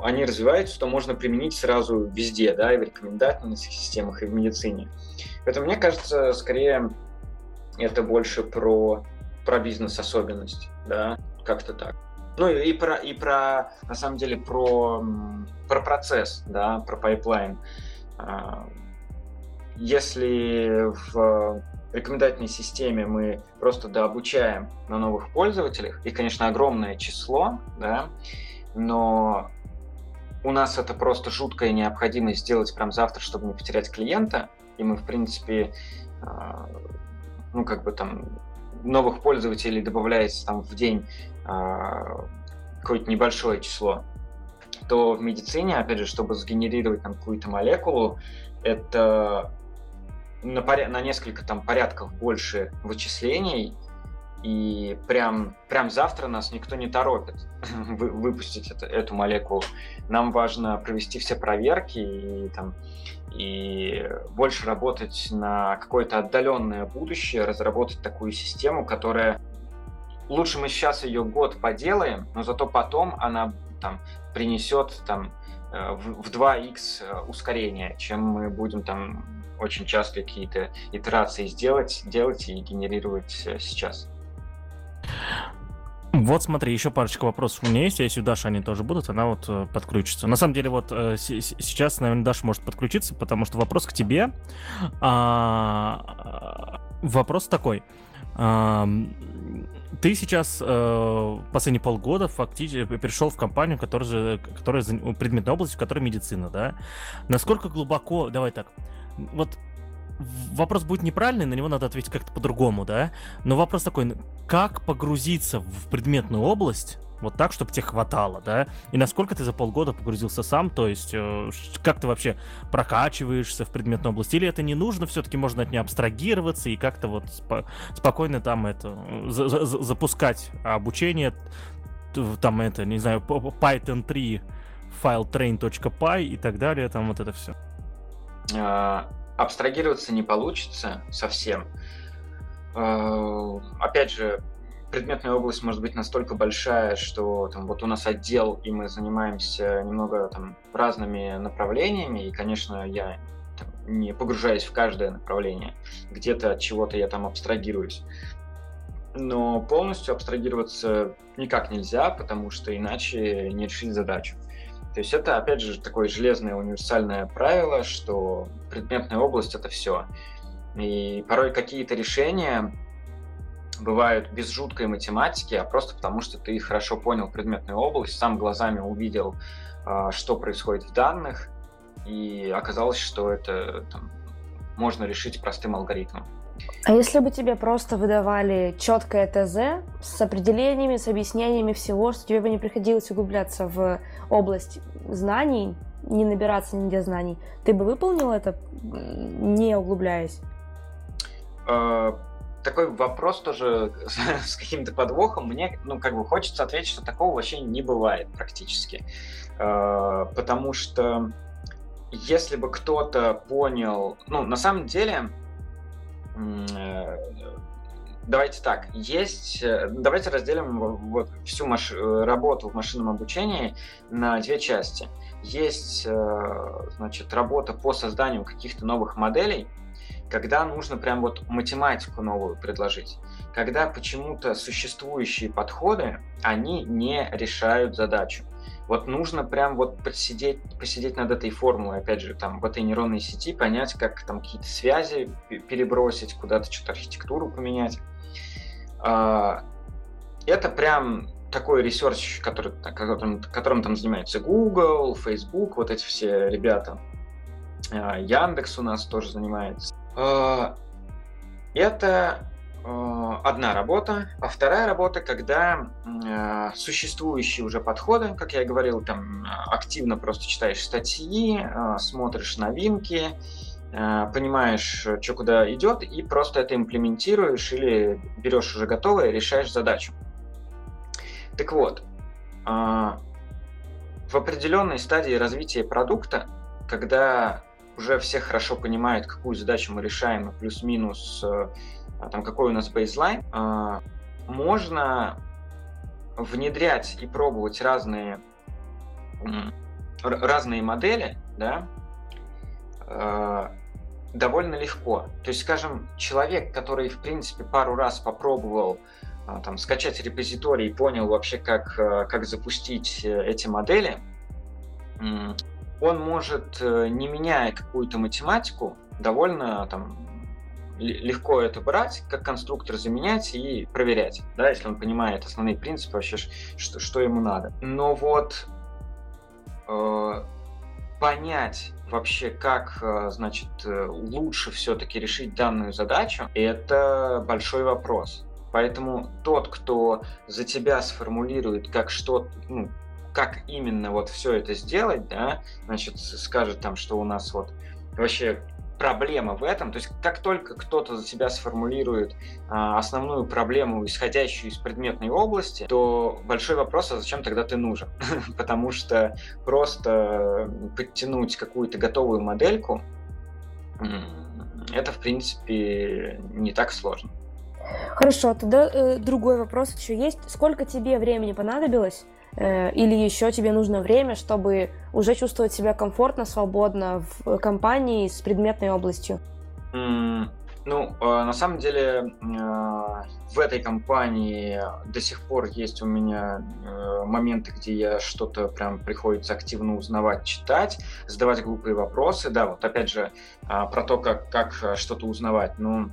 они развиваются, то можно применить сразу везде, да, и в рекомендательных системах, и в медицине. Поэтому мне кажется, скорее это больше про, про бизнес-особенность, да, как-то так. Ну и, про, и про, на самом деле, про, про процесс, да, про pipeline. А, если в рекомендательной системе мы просто дообучаем на новых пользователях, и, конечно, огромное число, да, но у нас это просто жуткая необходимость сделать прям завтра, чтобы не потерять клиента, и мы, в принципе, а, ну, как бы там, новых пользователей добавляется там в день а, какое-то небольшое число, то в медицине, опять же, чтобы сгенерировать там какую-то молекулу, это на, поря- на несколько там порядков больше вычислений, и прям, прям завтра нас никто не торопит вы, выпустить это, эту молекулу. Нам важно провести все проверки и, там, и больше работать на какое-то отдаленное будущее, разработать такую систему, которая лучше мы сейчас ее год поделаем, но зато потом она там принесет там э, в, в 2х э, ускорение, чем мы будем там очень часто какие-то итерации сделать, делать и генерировать э, сейчас. Вот смотри, еще парочка вопросов у меня есть. Если у Даши они тоже будут, она вот э, подключится. На самом деле, вот э, сейчас, наверное, Даша может подключиться, потому что вопрос к тебе. А, вопрос такой. А, ты сейчас э, последние полгода фактически перешел в компанию, которая, которая предметная область, в которой медицина, да? Насколько глубоко, давай так, вот вопрос будет неправильный, на него надо ответить как-то по-другому, да? Но вопрос такой, как погрузиться в предметную область, вот так, чтобы тебе хватало, да? И насколько ты за полгода погрузился сам, то есть э, как ты вообще прокачиваешься в предметной области, или это не нужно, все-таки можно от нее абстрагироваться и как-то вот спо- спокойно там это за- за- запускать обучение, там это, не знаю, Python 3 filetrain.py и так далее, там вот это все. А, абстрагироваться не получится совсем. Э, опять же, предметная область может быть настолько большая, что там вот у нас отдел, и мы занимаемся немного там разными направлениями, и, конечно, я там, не погружаюсь в каждое направление, где-то от чего-то я там абстрагируюсь. Но полностью абстрагироваться никак нельзя, потому что иначе не решить задачу. То есть это, опять же, такое железное универсальное правило, что предметная область — это все. И порой какие-то решения бывают без жуткой математики, а просто потому, что ты хорошо понял предметную область, сам глазами увидел, а, что происходит в данных, и оказалось, что это там, можно решить простым алгоритмом. А если бы тебе просто выдавали четкое ТЗ с определениями, с объяснениями всего, что тебе бы не приходилось углубляться в область знаний, не набираться нигде знаний, ты бы выполнил это, не углубляясь? А, такой вопрос тоже с каким-то подвохом. Мне, ну, как бы хочется ответить, что такого вообще не бывает практически. А, потому что если бы кто-то понял... Ну, на самом деле, давайте так, есть, э, давайте разделим вот всю маш... Э, работу в машинном обучении на две части. Есть, значит, работа по созданию каких-то новых моделей, когда нужно прям вот математику новую предложить, когда почему-то существующие подходы, они не решают задачу. Вот нужно прям вот посидеть, посидеть над этой формулой, опять же, там, в этой нейронной сети, понять, как там какие-то связи перебросить, куда-то что-то архитектуру поменять. А, это прям такой research, который, которым, которым там занимается Google, Facebook, вот эти все ребята. А, Яндекс у нас тоже занимается. А, это одна работа, а вторая работа, когда э, существующие уже подходы, как я и говорил, там активно просто читаешь статьи, э, смотришь новинки, э, понимаешь, что куда идет, и просто это имплементируешь или берешь уже готовое и решаешь задачу. Так вот, э, в определенной стадии развития продукта, когда уже все хорошо понимают, какую задачу мы решаем, плюс-минус э, а, там какой у нас бейзлайн, а, можно внедрять и пробовать разные, разные модели, да, а, довольно легко. То есть, скажем, человек, который, в принципе, пару раз попробовал там, скачать репозиторий и понял вообще, как, как запустить э, эти модели, он может, э, не меняя какую-то математику, довольно там, легко это брать, как конструктор заменять и проверять, да, если он понимает основные принципы вообще, что, что ему надо. Но вот э, понять вообще, как, э, значит, э, лучше все-таки решить данную задачу, это большой вопрос. Поэтому тот, кто за тебя сформулирует, как что, ну, как именно вот все это сделать, да, значит, скажет там, что у нас вот вообще проблема в этом. То есть как только кто-то за себя сформулирует а, основную проблему, исходящую из предметной области, то большой вопрос, а зачем тогда ты нужен? Потому что просто подтянуть какую-то готовую модельку, это, в принципе, не так сложно. Хорошо, тогда э, другой вопрос еще есть. Сколько тебе времени понадобилось или еще тебе нужно время, чтобы уже чувствовать себя комфортно, свободно в компании с предметной областью? Mm, ну, э, на самом деле, э, в этой компании до сих пор есть у меня моменты, где я что-то прям приходится активно узнавать, читать, задавать глупые вопросы. Да, вот опять же, про то, как, как что-то узнавать. Ну,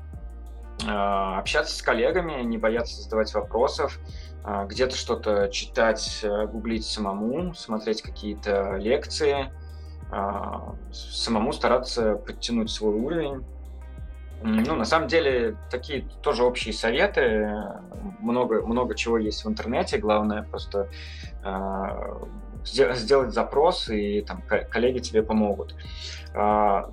общаться с коллегами, не бояться задавать вопросов, а, где-то что-то читать, э, гуглить самому, смотреть какие-то лекции, а, самому стараться подтянуть свой уровень. Ну, на самом деле, такие тоже общие советы. Много, много чего есть в интернете. Главное просто э, сделать запрос, и там коллеги тебе помогут. Э,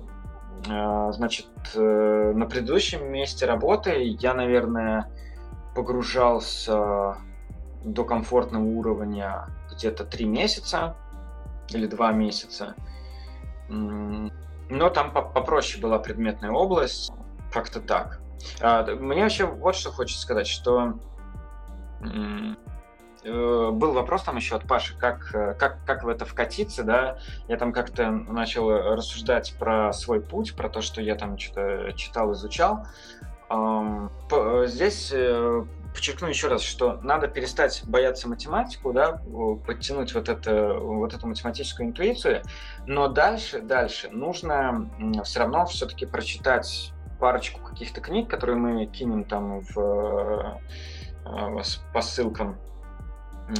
значит, на предыдущем месте работы я, наверное, погружался до комфортного уровня где-то 3 месяца или 2 месяца. Но там попроще была предметная область, как-то так. А, мне вообще вот что хочется сказать, что э, был вопрос там еще от Паши, как, как, как в это вкатиться, да, я там как-то начал рассуждать про свой путь, про то, что я там что-то читал, изучал. Здесь э, подчеркну еще раз, что надо перестать бояться математику, да, подтянуть вот, это, вот эту математическую интуицию, но дальше, дальше нужно все равно все-таки прочитать парочку каких-то книг, которые мы кинем там в, э, по ссылкам,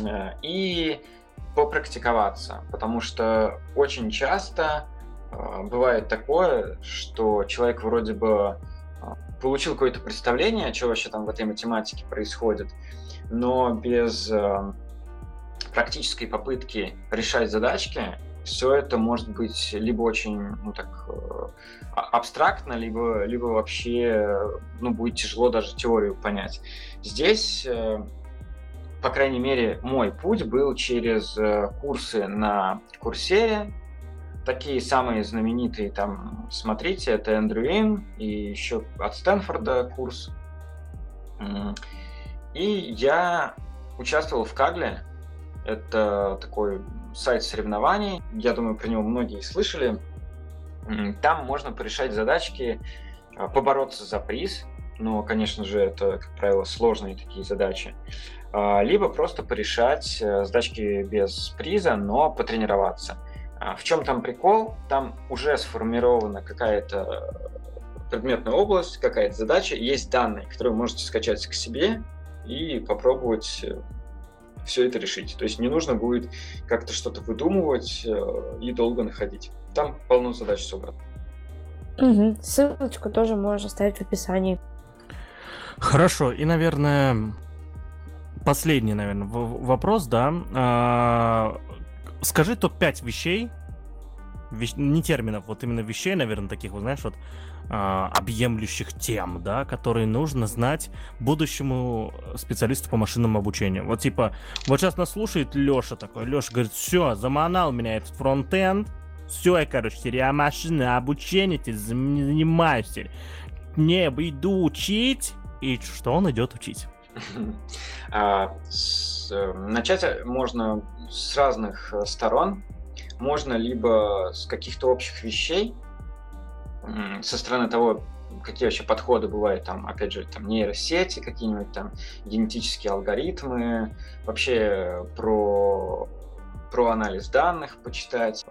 э, и попрактиковаться, потому что очень часто э, бывает такое, что человек вроде бы получил какое-то представление, что вообще там в этой математике происходит, но без э, практической попытки решать задачки все это может быть либо очень ну, так, э, а, абстрактно, либо, либо вообще ну, будет тяжело даже теорию понять. Здесь, э, по крайней мере, мой путь был через курсы на Курсере, такие самые знаменитые там, смотрите, это Эндрю Ин и еще от Стэнфорда курс. И я участвовал в Кагле. Это такой сайт соревнований. Я думаю, про него многие слышали. Там можно порешать задачки, а, побороться за приз. Но, конечно же, это, как правило, сложные такие задачи. А, либо просто порешать э, задачки без приза, но потренироваться. А в чем там прикол? Там уже сформирована какая-то предметная область, какая-то задача, есть данные, которые вы можете скачать к себе и попробовать э, все это решить. То есть не нужно будет как-то что-то выдумывать э, и долго находить. Там полно задач собрано. Угу. Ссылочку тоже можно ставить в описании. Хорошо, и, наверное, последний, наверное, вопрос, да. А, скажи топ-5 вещей, вещ... не терминов, вот именно вещей, наверное, таких, вот знаешь, вот а, объемлющих тем, да, которые нужно знать будущему специалисту по машинному обучению. Вот типа, вот сейчас нас слушает Леша такой, Леша говорит, все, заманал меня этот фронтенд, все, я, короче, теперь я машинное обучение теперь занимаюсь Не, иду учить, и что он идет учить? Э, начать можно с разных э, сторон. Можно либо с каких-то общих вещей, со стороны того, какие вообще подходы бывают, там, опять же, там, нейросети, какие-нибудь там генетические алгоритмы, вообще про, про анализ данных почитать.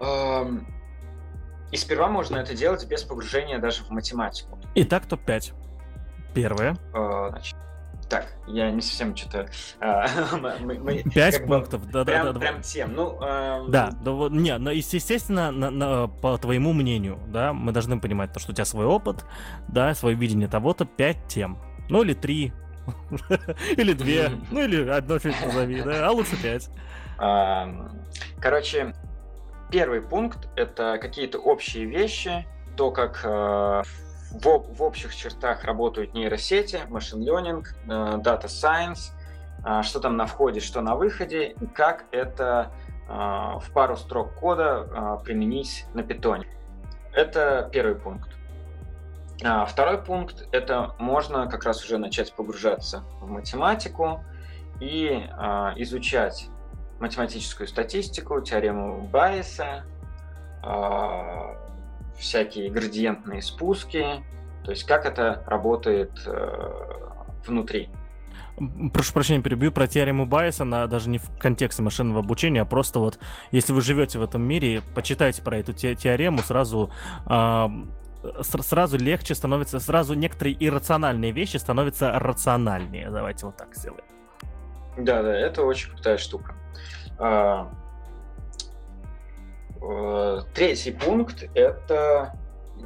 И сперва можно это делать без погружения даже в математику. Итак, топ-5. Первое. Значит, так, я не совсем что-то... А, Пять пунктов, да-да-да. Прям тем, ну... Да, да, не, но, естественно, по твоему мнению, да, мы должны понимать то, что у тебя свой опыт, да, свое видение того-то, пять тем. Ну или три, Или две. Ну или одно чуть назови, да? А лучше пять. Короче, первый пункт — это какие-то общие вещи, то, как э, в, в общих чертах работают нейросети, машин э, data science, э, что там на входе, что на выходе, и как это в пару строк кода применить на питоне. Это первый пункт. А второй пункт – это можно как раз уже начать погружаться в математику и а, изучать математическую статистику, теорему Байеса, всякие градиентные спуски, то есть как это работает а, внутри. Прошу прощения, перебью про теорему Байеса, она даже не в контексте машинного обучения, а просто вот, если вы живете в этом мире, почитайте про эту те теорему, сразу а, сразу легче становится, сразу некоторые иррациональные вещи становятся рациональнее. Давайте вот так сделаем. Да, да, это очень крутая штука. А, э, третий пункт – это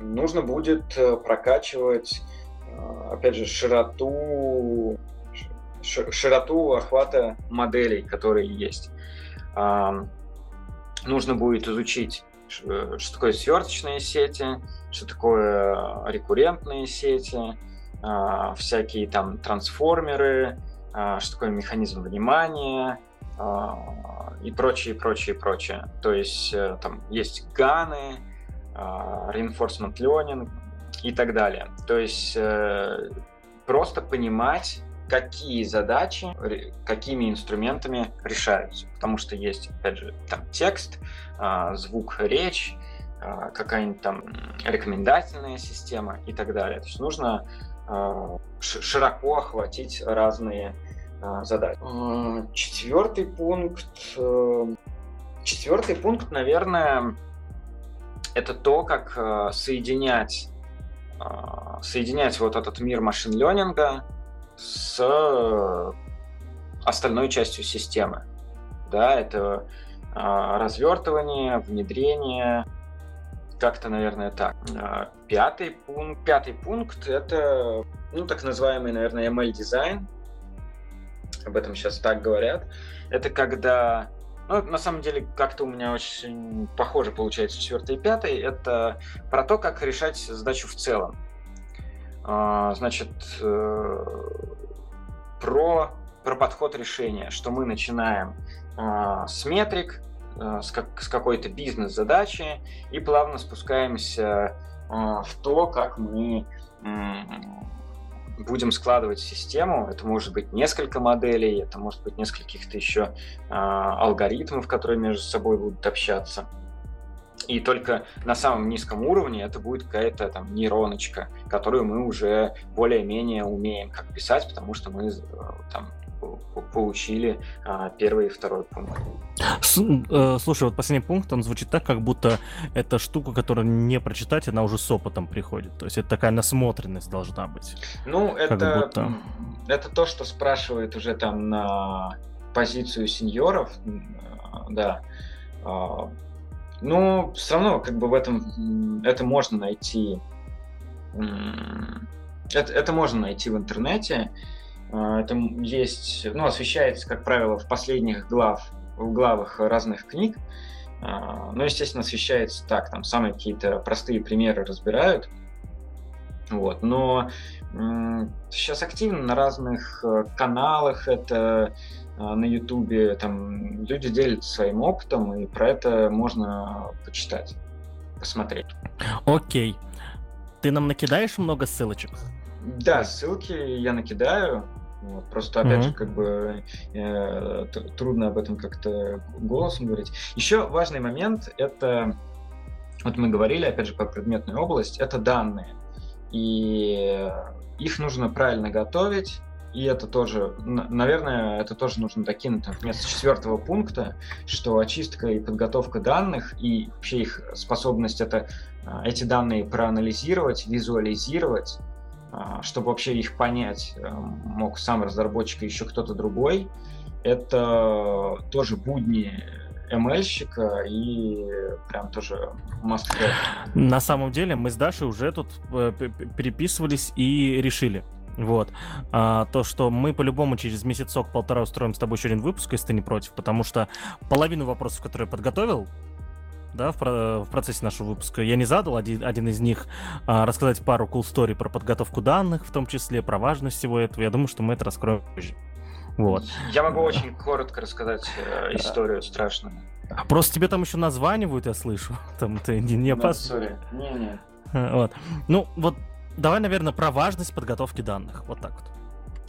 нужно будет э, прокачивать, э, опять же, широту, широту охвата моделей, которые есть. Нужно будет изучить Э, что такое сверточные сети, что такое рекуррентные сети, всякие там трансформеры, что такое механизм внимания и прочее, прочее, прочее. То есть э, там есть ганы, reinforcement learning и так далее. То есть э, просто понимать, какие задачи, какими инструментами решаются. Потому что есть, опять же, там текст, а, звук, речь, а, какая-нибудь там рекомендательная система и так далее. То есть нужно а, широко охватить разные задачи. Четвертый пункт. Э, четвертый пункт, наверное, это то, как соединять соединять вот этот мир машин-ленинга с остальной частью системы. Да, это а, развертывание, внедрение, как-то, наверное, так. А, пятый пункт, пятый пункт это, ну, так называемый, наверное, ML-дизайн. Об этом сейчас так говорят. Это когда ну, на самом деле, как-то у меня очень похоже получается четвертый и пятый. Это про то, как решать задачу в целом. А, значит, э, про, про подход решения, что мы начинаем а, с метрик, э, с, как, с какой-то бизнес-задачи и плавно спускаемся а, в то, как мы будем складывать систему. Это может быть несколько моделей, это может быть нескольких-то еще алгоритмов, которые между собой будут общаться и только на самом низком уровне это будет какая-то там нейроночка, которую мы уже более-менее умеем как писать, потому что мы э, там получили а, первый и второй пункт. Э, слушай, вот последний пункт, он звучит так, как будто это штука, которую не прочитать, она уже с опытом приходит. То есть это такая насмотренность должна быть. Ну, это, будто... это то, что спрашивает уже там на позицию сеньоров, да. А, но все равно, как бы в этом это можно найти. Это, это можно найти в интернете. А, это есть, ну, освещается, как правило, в последних глав, в главах разных книг. А, но, естественно, освещается так, там самые какие-то простые примеры разбирают. Вот. Но сейчас активно на разных э, каналах это а, на Ютубе, там люди делятся своим опытом, и про это можно почитать, посмотреть. Окей. Ты нам накидаешь много ссылочек? Да, ссылки я накидаю. Вот, просто, опять mm-hmm. же, как бы э, трудно об этом как-то голосом говорить. Еще важный момент — это, вот мы говорили, опять же, про предметную область, это данные. И их нужно правильно готовить, и это тоже, наверное, это тоже нужно докинуть вместо четвертого пункта, что очистка и подготовка данных и вообще их способность это, а, эти данные проанализировать, визуализировать, чтобы вообще их понять э, мог сам разработчик и еще кто-то другой, это тоже будни ML-щика и прям тоже have. На самом деле мы с Дашей уже тут э, переписывались и решили, Вот. А, то, что мы по-любому через месяцок-полтора устроим с тобой еще один выпуск, если ты не против, потому что половину вопросов, которые я подготовил, да, в, в процессе нашего выпуска. Я не задал один, один из них а, рассказать пару cool story про подготовку данных, в том числе про важность всего этого. Я думаю, что мы это раскроем позже. Вот. Я могу очень коротко рассказать э, историю страшную. Просто тебе там еще названивают, я слышу. Там ты не, не опас... Не, не. Вот. Ну, вот давай, наверное, про важность подготовки данных. Вот так вот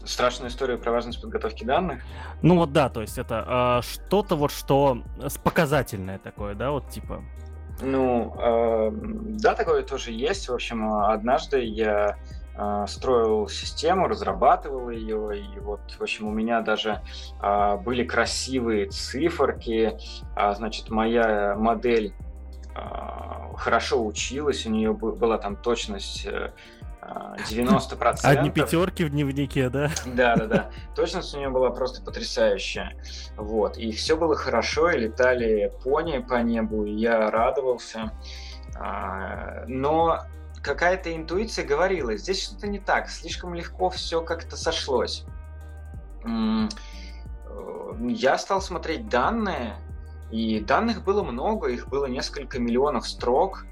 страшную историю про важность подготовки данных. Ну вот да, то есть это э, что-то вот что показательное такое, да, вот типа. Ну, э, да, такое тоже есть. В общем, однажды я э, строил систему, разрабатывал ее, и вот, в общем, у меня даже э, были красивые циферки. А, значит, моя модель хорошо училась, у нее была там точность 90%. Одни пятерки в дневнике, да? Да, да, да. Точность у нее была просто потрясающая. Вот. И все было хорошо, и летали пони по небу, и я радовался. А, но какая-то интуиция говорила, здесь что-то не так, слишком легко все как-то сошлось. Э, я стал смотреть данные, и данных было много, их было несколько миллионов строк,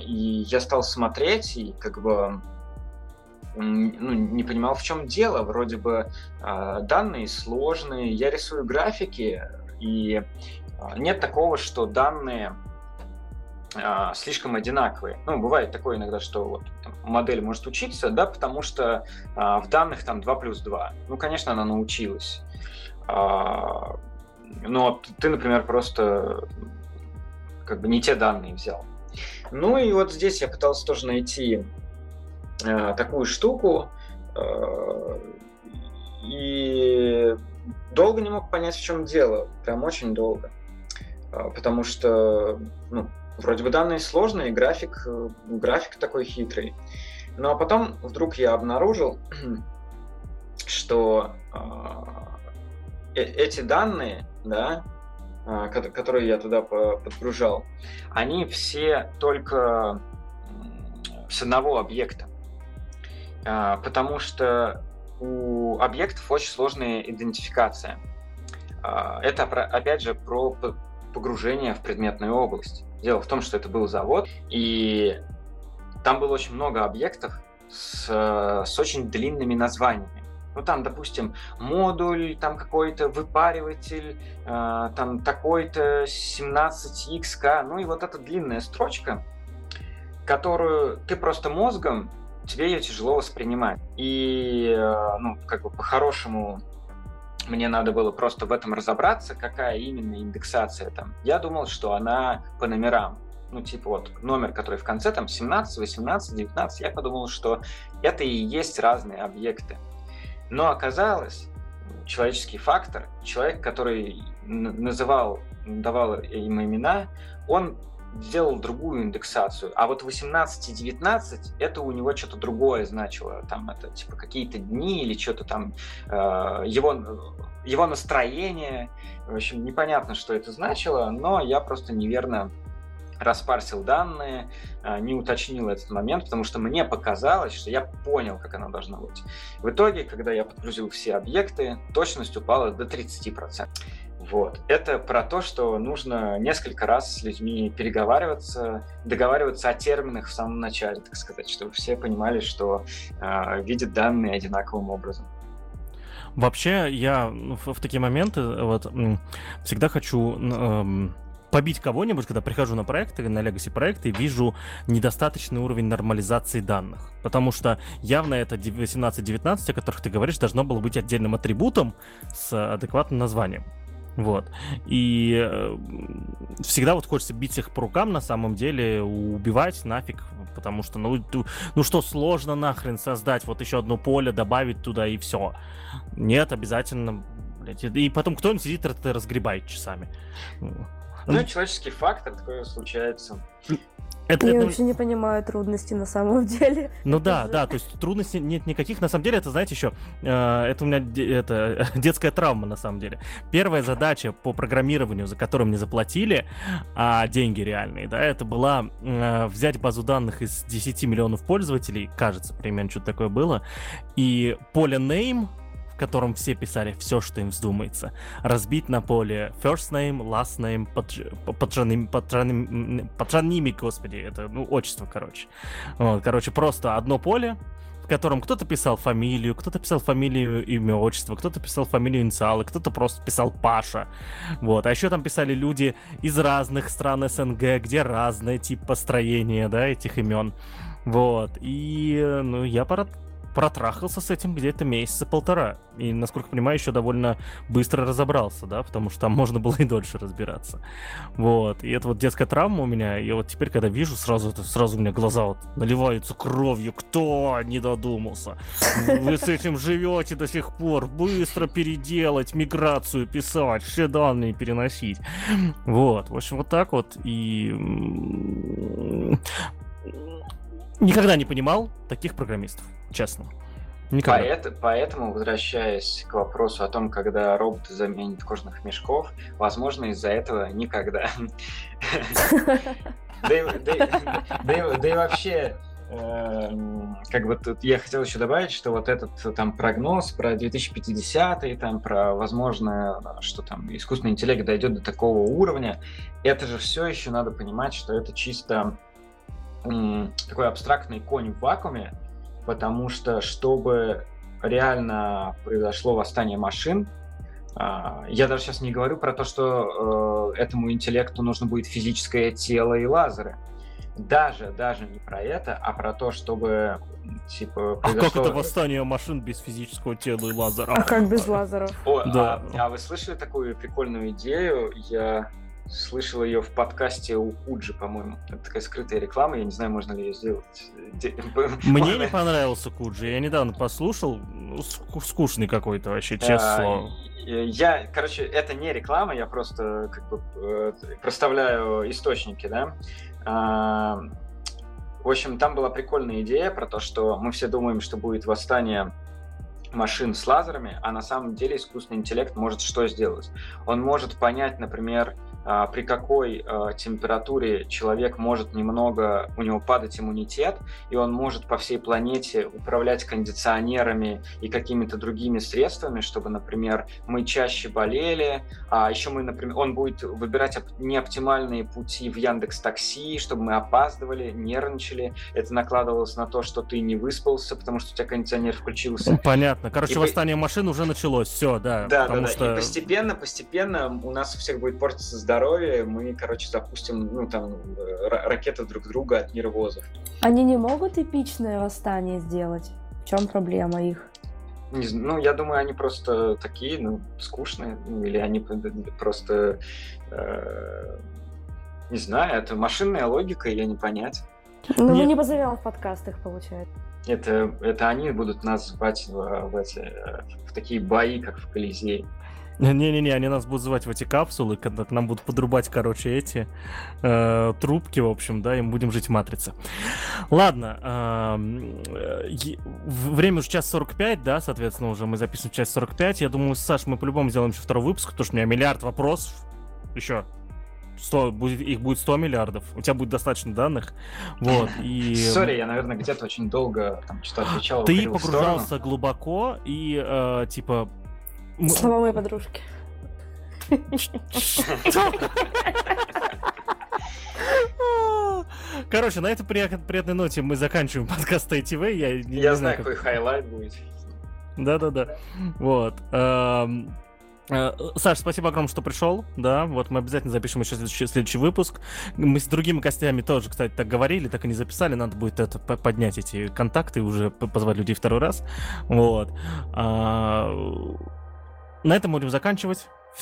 и я стал смотреть и как бы ну, не понимал, в чем дело. Вроде бы а, данные сложные, я рисую графики, и а, нет такого, что данные слишком одинаковые. Ну, бывает такое иногда, что вот модель может учиться, да, потому что в данных там 2 плюс 2. Ну, конечно, она научилась. но ты, например, просто как бы не те данные взял. Ну и вот здесь я пытался тоже найти э, такую штуку, э, и долго не мог понять, в чем дело, прям очень долго, э, потому что, ну, вроде бы данные сложные, график, э, график такой хитрый, ну а потом вдруг я обнаружил, что э, э, эти данные, да, которые я туда подгружал, они все только с одного объекта. А, потому что у объектов очень сложная идентификация. А, это, опять же, про погружение в предметную область. Дело в том, что это был завод, и там было очень много объектов с, с очень длинными названиями. Ну, там, допустим, модуль, там какой-то выпариватель, э, там такой-то 17xk, ну и вот эта длинная строчка, которую ты просто мозгом, тебе ее тяжело воспринимать. И, э, ну, как бы по-хорошему мне надо было просто в этом разобраться, какая именно индексация там. Я думал, что она по номерам. Ну, типа вот номер, который в конце, там 17, 18, 19, я подумал, что это и есть разные объекты. Но оказалось, человеческий фактор, человек, который называл, давал им имена, он сделал другую индексацию. А вот 18 и 19 это у него что-то другое значило. Там это типа какие-то дни или что-то там э, его, его настроение. В общем, непонятно, что это значило, но я просто неверно распарсил данные, а, не уточнил этот момент, потому что мне показалось, что я понял, как оно должно быть. В итоге, когда я подгрузил все объекты, точность упала до 30%. Вот. Это про то, что нужно несколько раз с людьми переговариваться, договариваться о терминах в самом начале, так сказать, чтобы все понимали, что э, видят данные одинаковым образом. Вообще, я в, в такие моменты вот всегда хочу э, побить кого-нибудь, когда прихожу на проекты, на Legacy проекты, вижу недостаточный уровень нормализации данных. Потому что явно это 18-19, о которых ты говоришь, должно было быть отдельным атрибутом с адекватным названием. Вот. И э, всегда вот хочется бить их по рукам, на самом деле, убивать нафиг, потому что, ну, ну что, сложно нахрен создать вот еще одно поле, добавить туда и все. Нет, обязательно, блядь. И потом кто-нибудь сидит и разгребает часами. Ну, человеческий фактор, такое случается. Это, Я это... вообще не понимаю трудности на самом деле. Ну это да, же... да, то есть трудностей нет никаких. На самом деле, это, знаете, еще, э, это у меня это, детская травма, на самом деле. Первая задача по программированию, за которую мне заплатили, а деньги реальные, да, это была э, взять базу данных из 10 миллионов пользователей, кажется, примерно что-то такое было, и поле name в котором все писали все, что им вздумается. Разбить на поле first name, last name, поджаними, поджаними, поджаними, господи, это, ну, отчество, короче. Вот, короче, просто одно поле, в котором кто-то писал фамилию, кто-то писал фамилию, имя, отчество, кто-то писал фамилию, инициалы, кто-то просто писал Паша. Вот. А еще там писали люди из разных стран СНГ, где разное тип построения, да, этих имен. Вот. И, ну, я пора протрахался с этим где-то месяца полтора. И, насколько понимаю, еще довольно быстро разобрался, да, потому что там можно было и дольше разбираться. Вот. И это вот детская травма у меня. И вот теперь, когда вижу, сразу, это, сразу у меня глаза вот наливаются кровью. Кто не додумался? Вы с этим живете до сих пор. Быстро переделать, миграцию писать, все данные переносить. Вот. В общем, вот так вот. И никогда не понимал таких программистов честно. Никогда. Поэт, поэтому, возвращаясь к вопросу о том, когда роботы заменят кожных мешков, возможно, из-за этого никогда. Да и вообще, эм, как бы тут я хотел еще добавить, что вот этот там прогноз про 2050 там про возможно, что там искусственный интеллект дойдет до такого уровня, это же все еще надо понимать, что это чисто такой абстрактный конь в вакууме, потому что чтобы реально произошло восстание машин, а, я даже сейчас не говорю про то, что э, этому интеллекту нужно будет физическое тело и лазеры. Даже, даже не про это, а про то, чтобы типа произошло... А как это восстание машин без физического тела и лазера? А как без лазеров? О, да. а, а вы слышали такую прикольную идею? Я слышал ее в подкасте у Куджи, по-моему. Это такая скрытая реклама, я не знаю, можно ли ее сделать. Мне не понравился Куджи, я недавно послушал, ну, скучный какой-то вообще, честно слово. Я, короче, это не реклама, я просто как бы э, проставляю источники, да. А, в общем, там была прикольная идея про то, что мы все думаем, что будет восстание машин с лазерами, а на самом деле искусственный интеллект может что сделать? Он может понять, например, а, при какой а, температуре человек может немного, у него падать иммунитет, и он может по всей планете управлять кондиционерами и какими-то другими средствами, чтобы, например, мы чаще болели, а еще мы, например, он будет выбирать неоптимальные пути в Яндекс Такси, чтобы мы опаздывали, нервничали, это накладывалось на то, что ты не выспался, потому что у тебя кондиционер включился. Понятно. Короче, и восстание по... машин уже началось, все, да. Да, да, да. Что... И постепенно, постепенно у нас у всех будет портиться здоровье здоровье мы, короче, запустим, ну, там, ракеты друг друга от нервозов. Они не могут эпичное восстание сделать? В чем проблема их? Не, ну, я думаю, они просто такие, ну, скучные, ну, или они просто, э, не знаю, это машинная логика, ее не понять. Ну, Нет. мы не позовем в подкастах, получается. Это, это они будут нас звать в, в, эти, в такие бои, как в Колизее. Не-не-не, они нас будут звать в эти капсулы, когда к нам будут подрубать, короче, эти э, трубки, в общем, да, и мы будем жить в матрице. Ладно, э, э, время уже час 45, да, соответственно, уже мы записываем час 45. Я думаю, Саш, мы по-любому сделаем еще второй выпуск, потому что у меня миллиард вопросов. Еще 100, будет, их будет 100 миллиардов, у тебя будет достаточно данных, вот, и... Сори, я, наверное, где-то очень долго там что-то отвечал. Ты погружался глубоко и, э, типа, Слова моей подружки. Короче, на этой приятной ноте мы заканчиваем подкаст ITV. Я, не, я не знаю, какой highlight будет. Да-да-да. Вот. Эм, э, Саш, спасибо огромное, что пришел. Да, вот мы обязательно запишем еще следующий, следующий выпуск. Мы с другими гостями тоже, кстати, так говорили, так и не записали. Надо будет это поднять эти контакты и уже позвать людей второй раз. Вот. На этом будем заканчивать.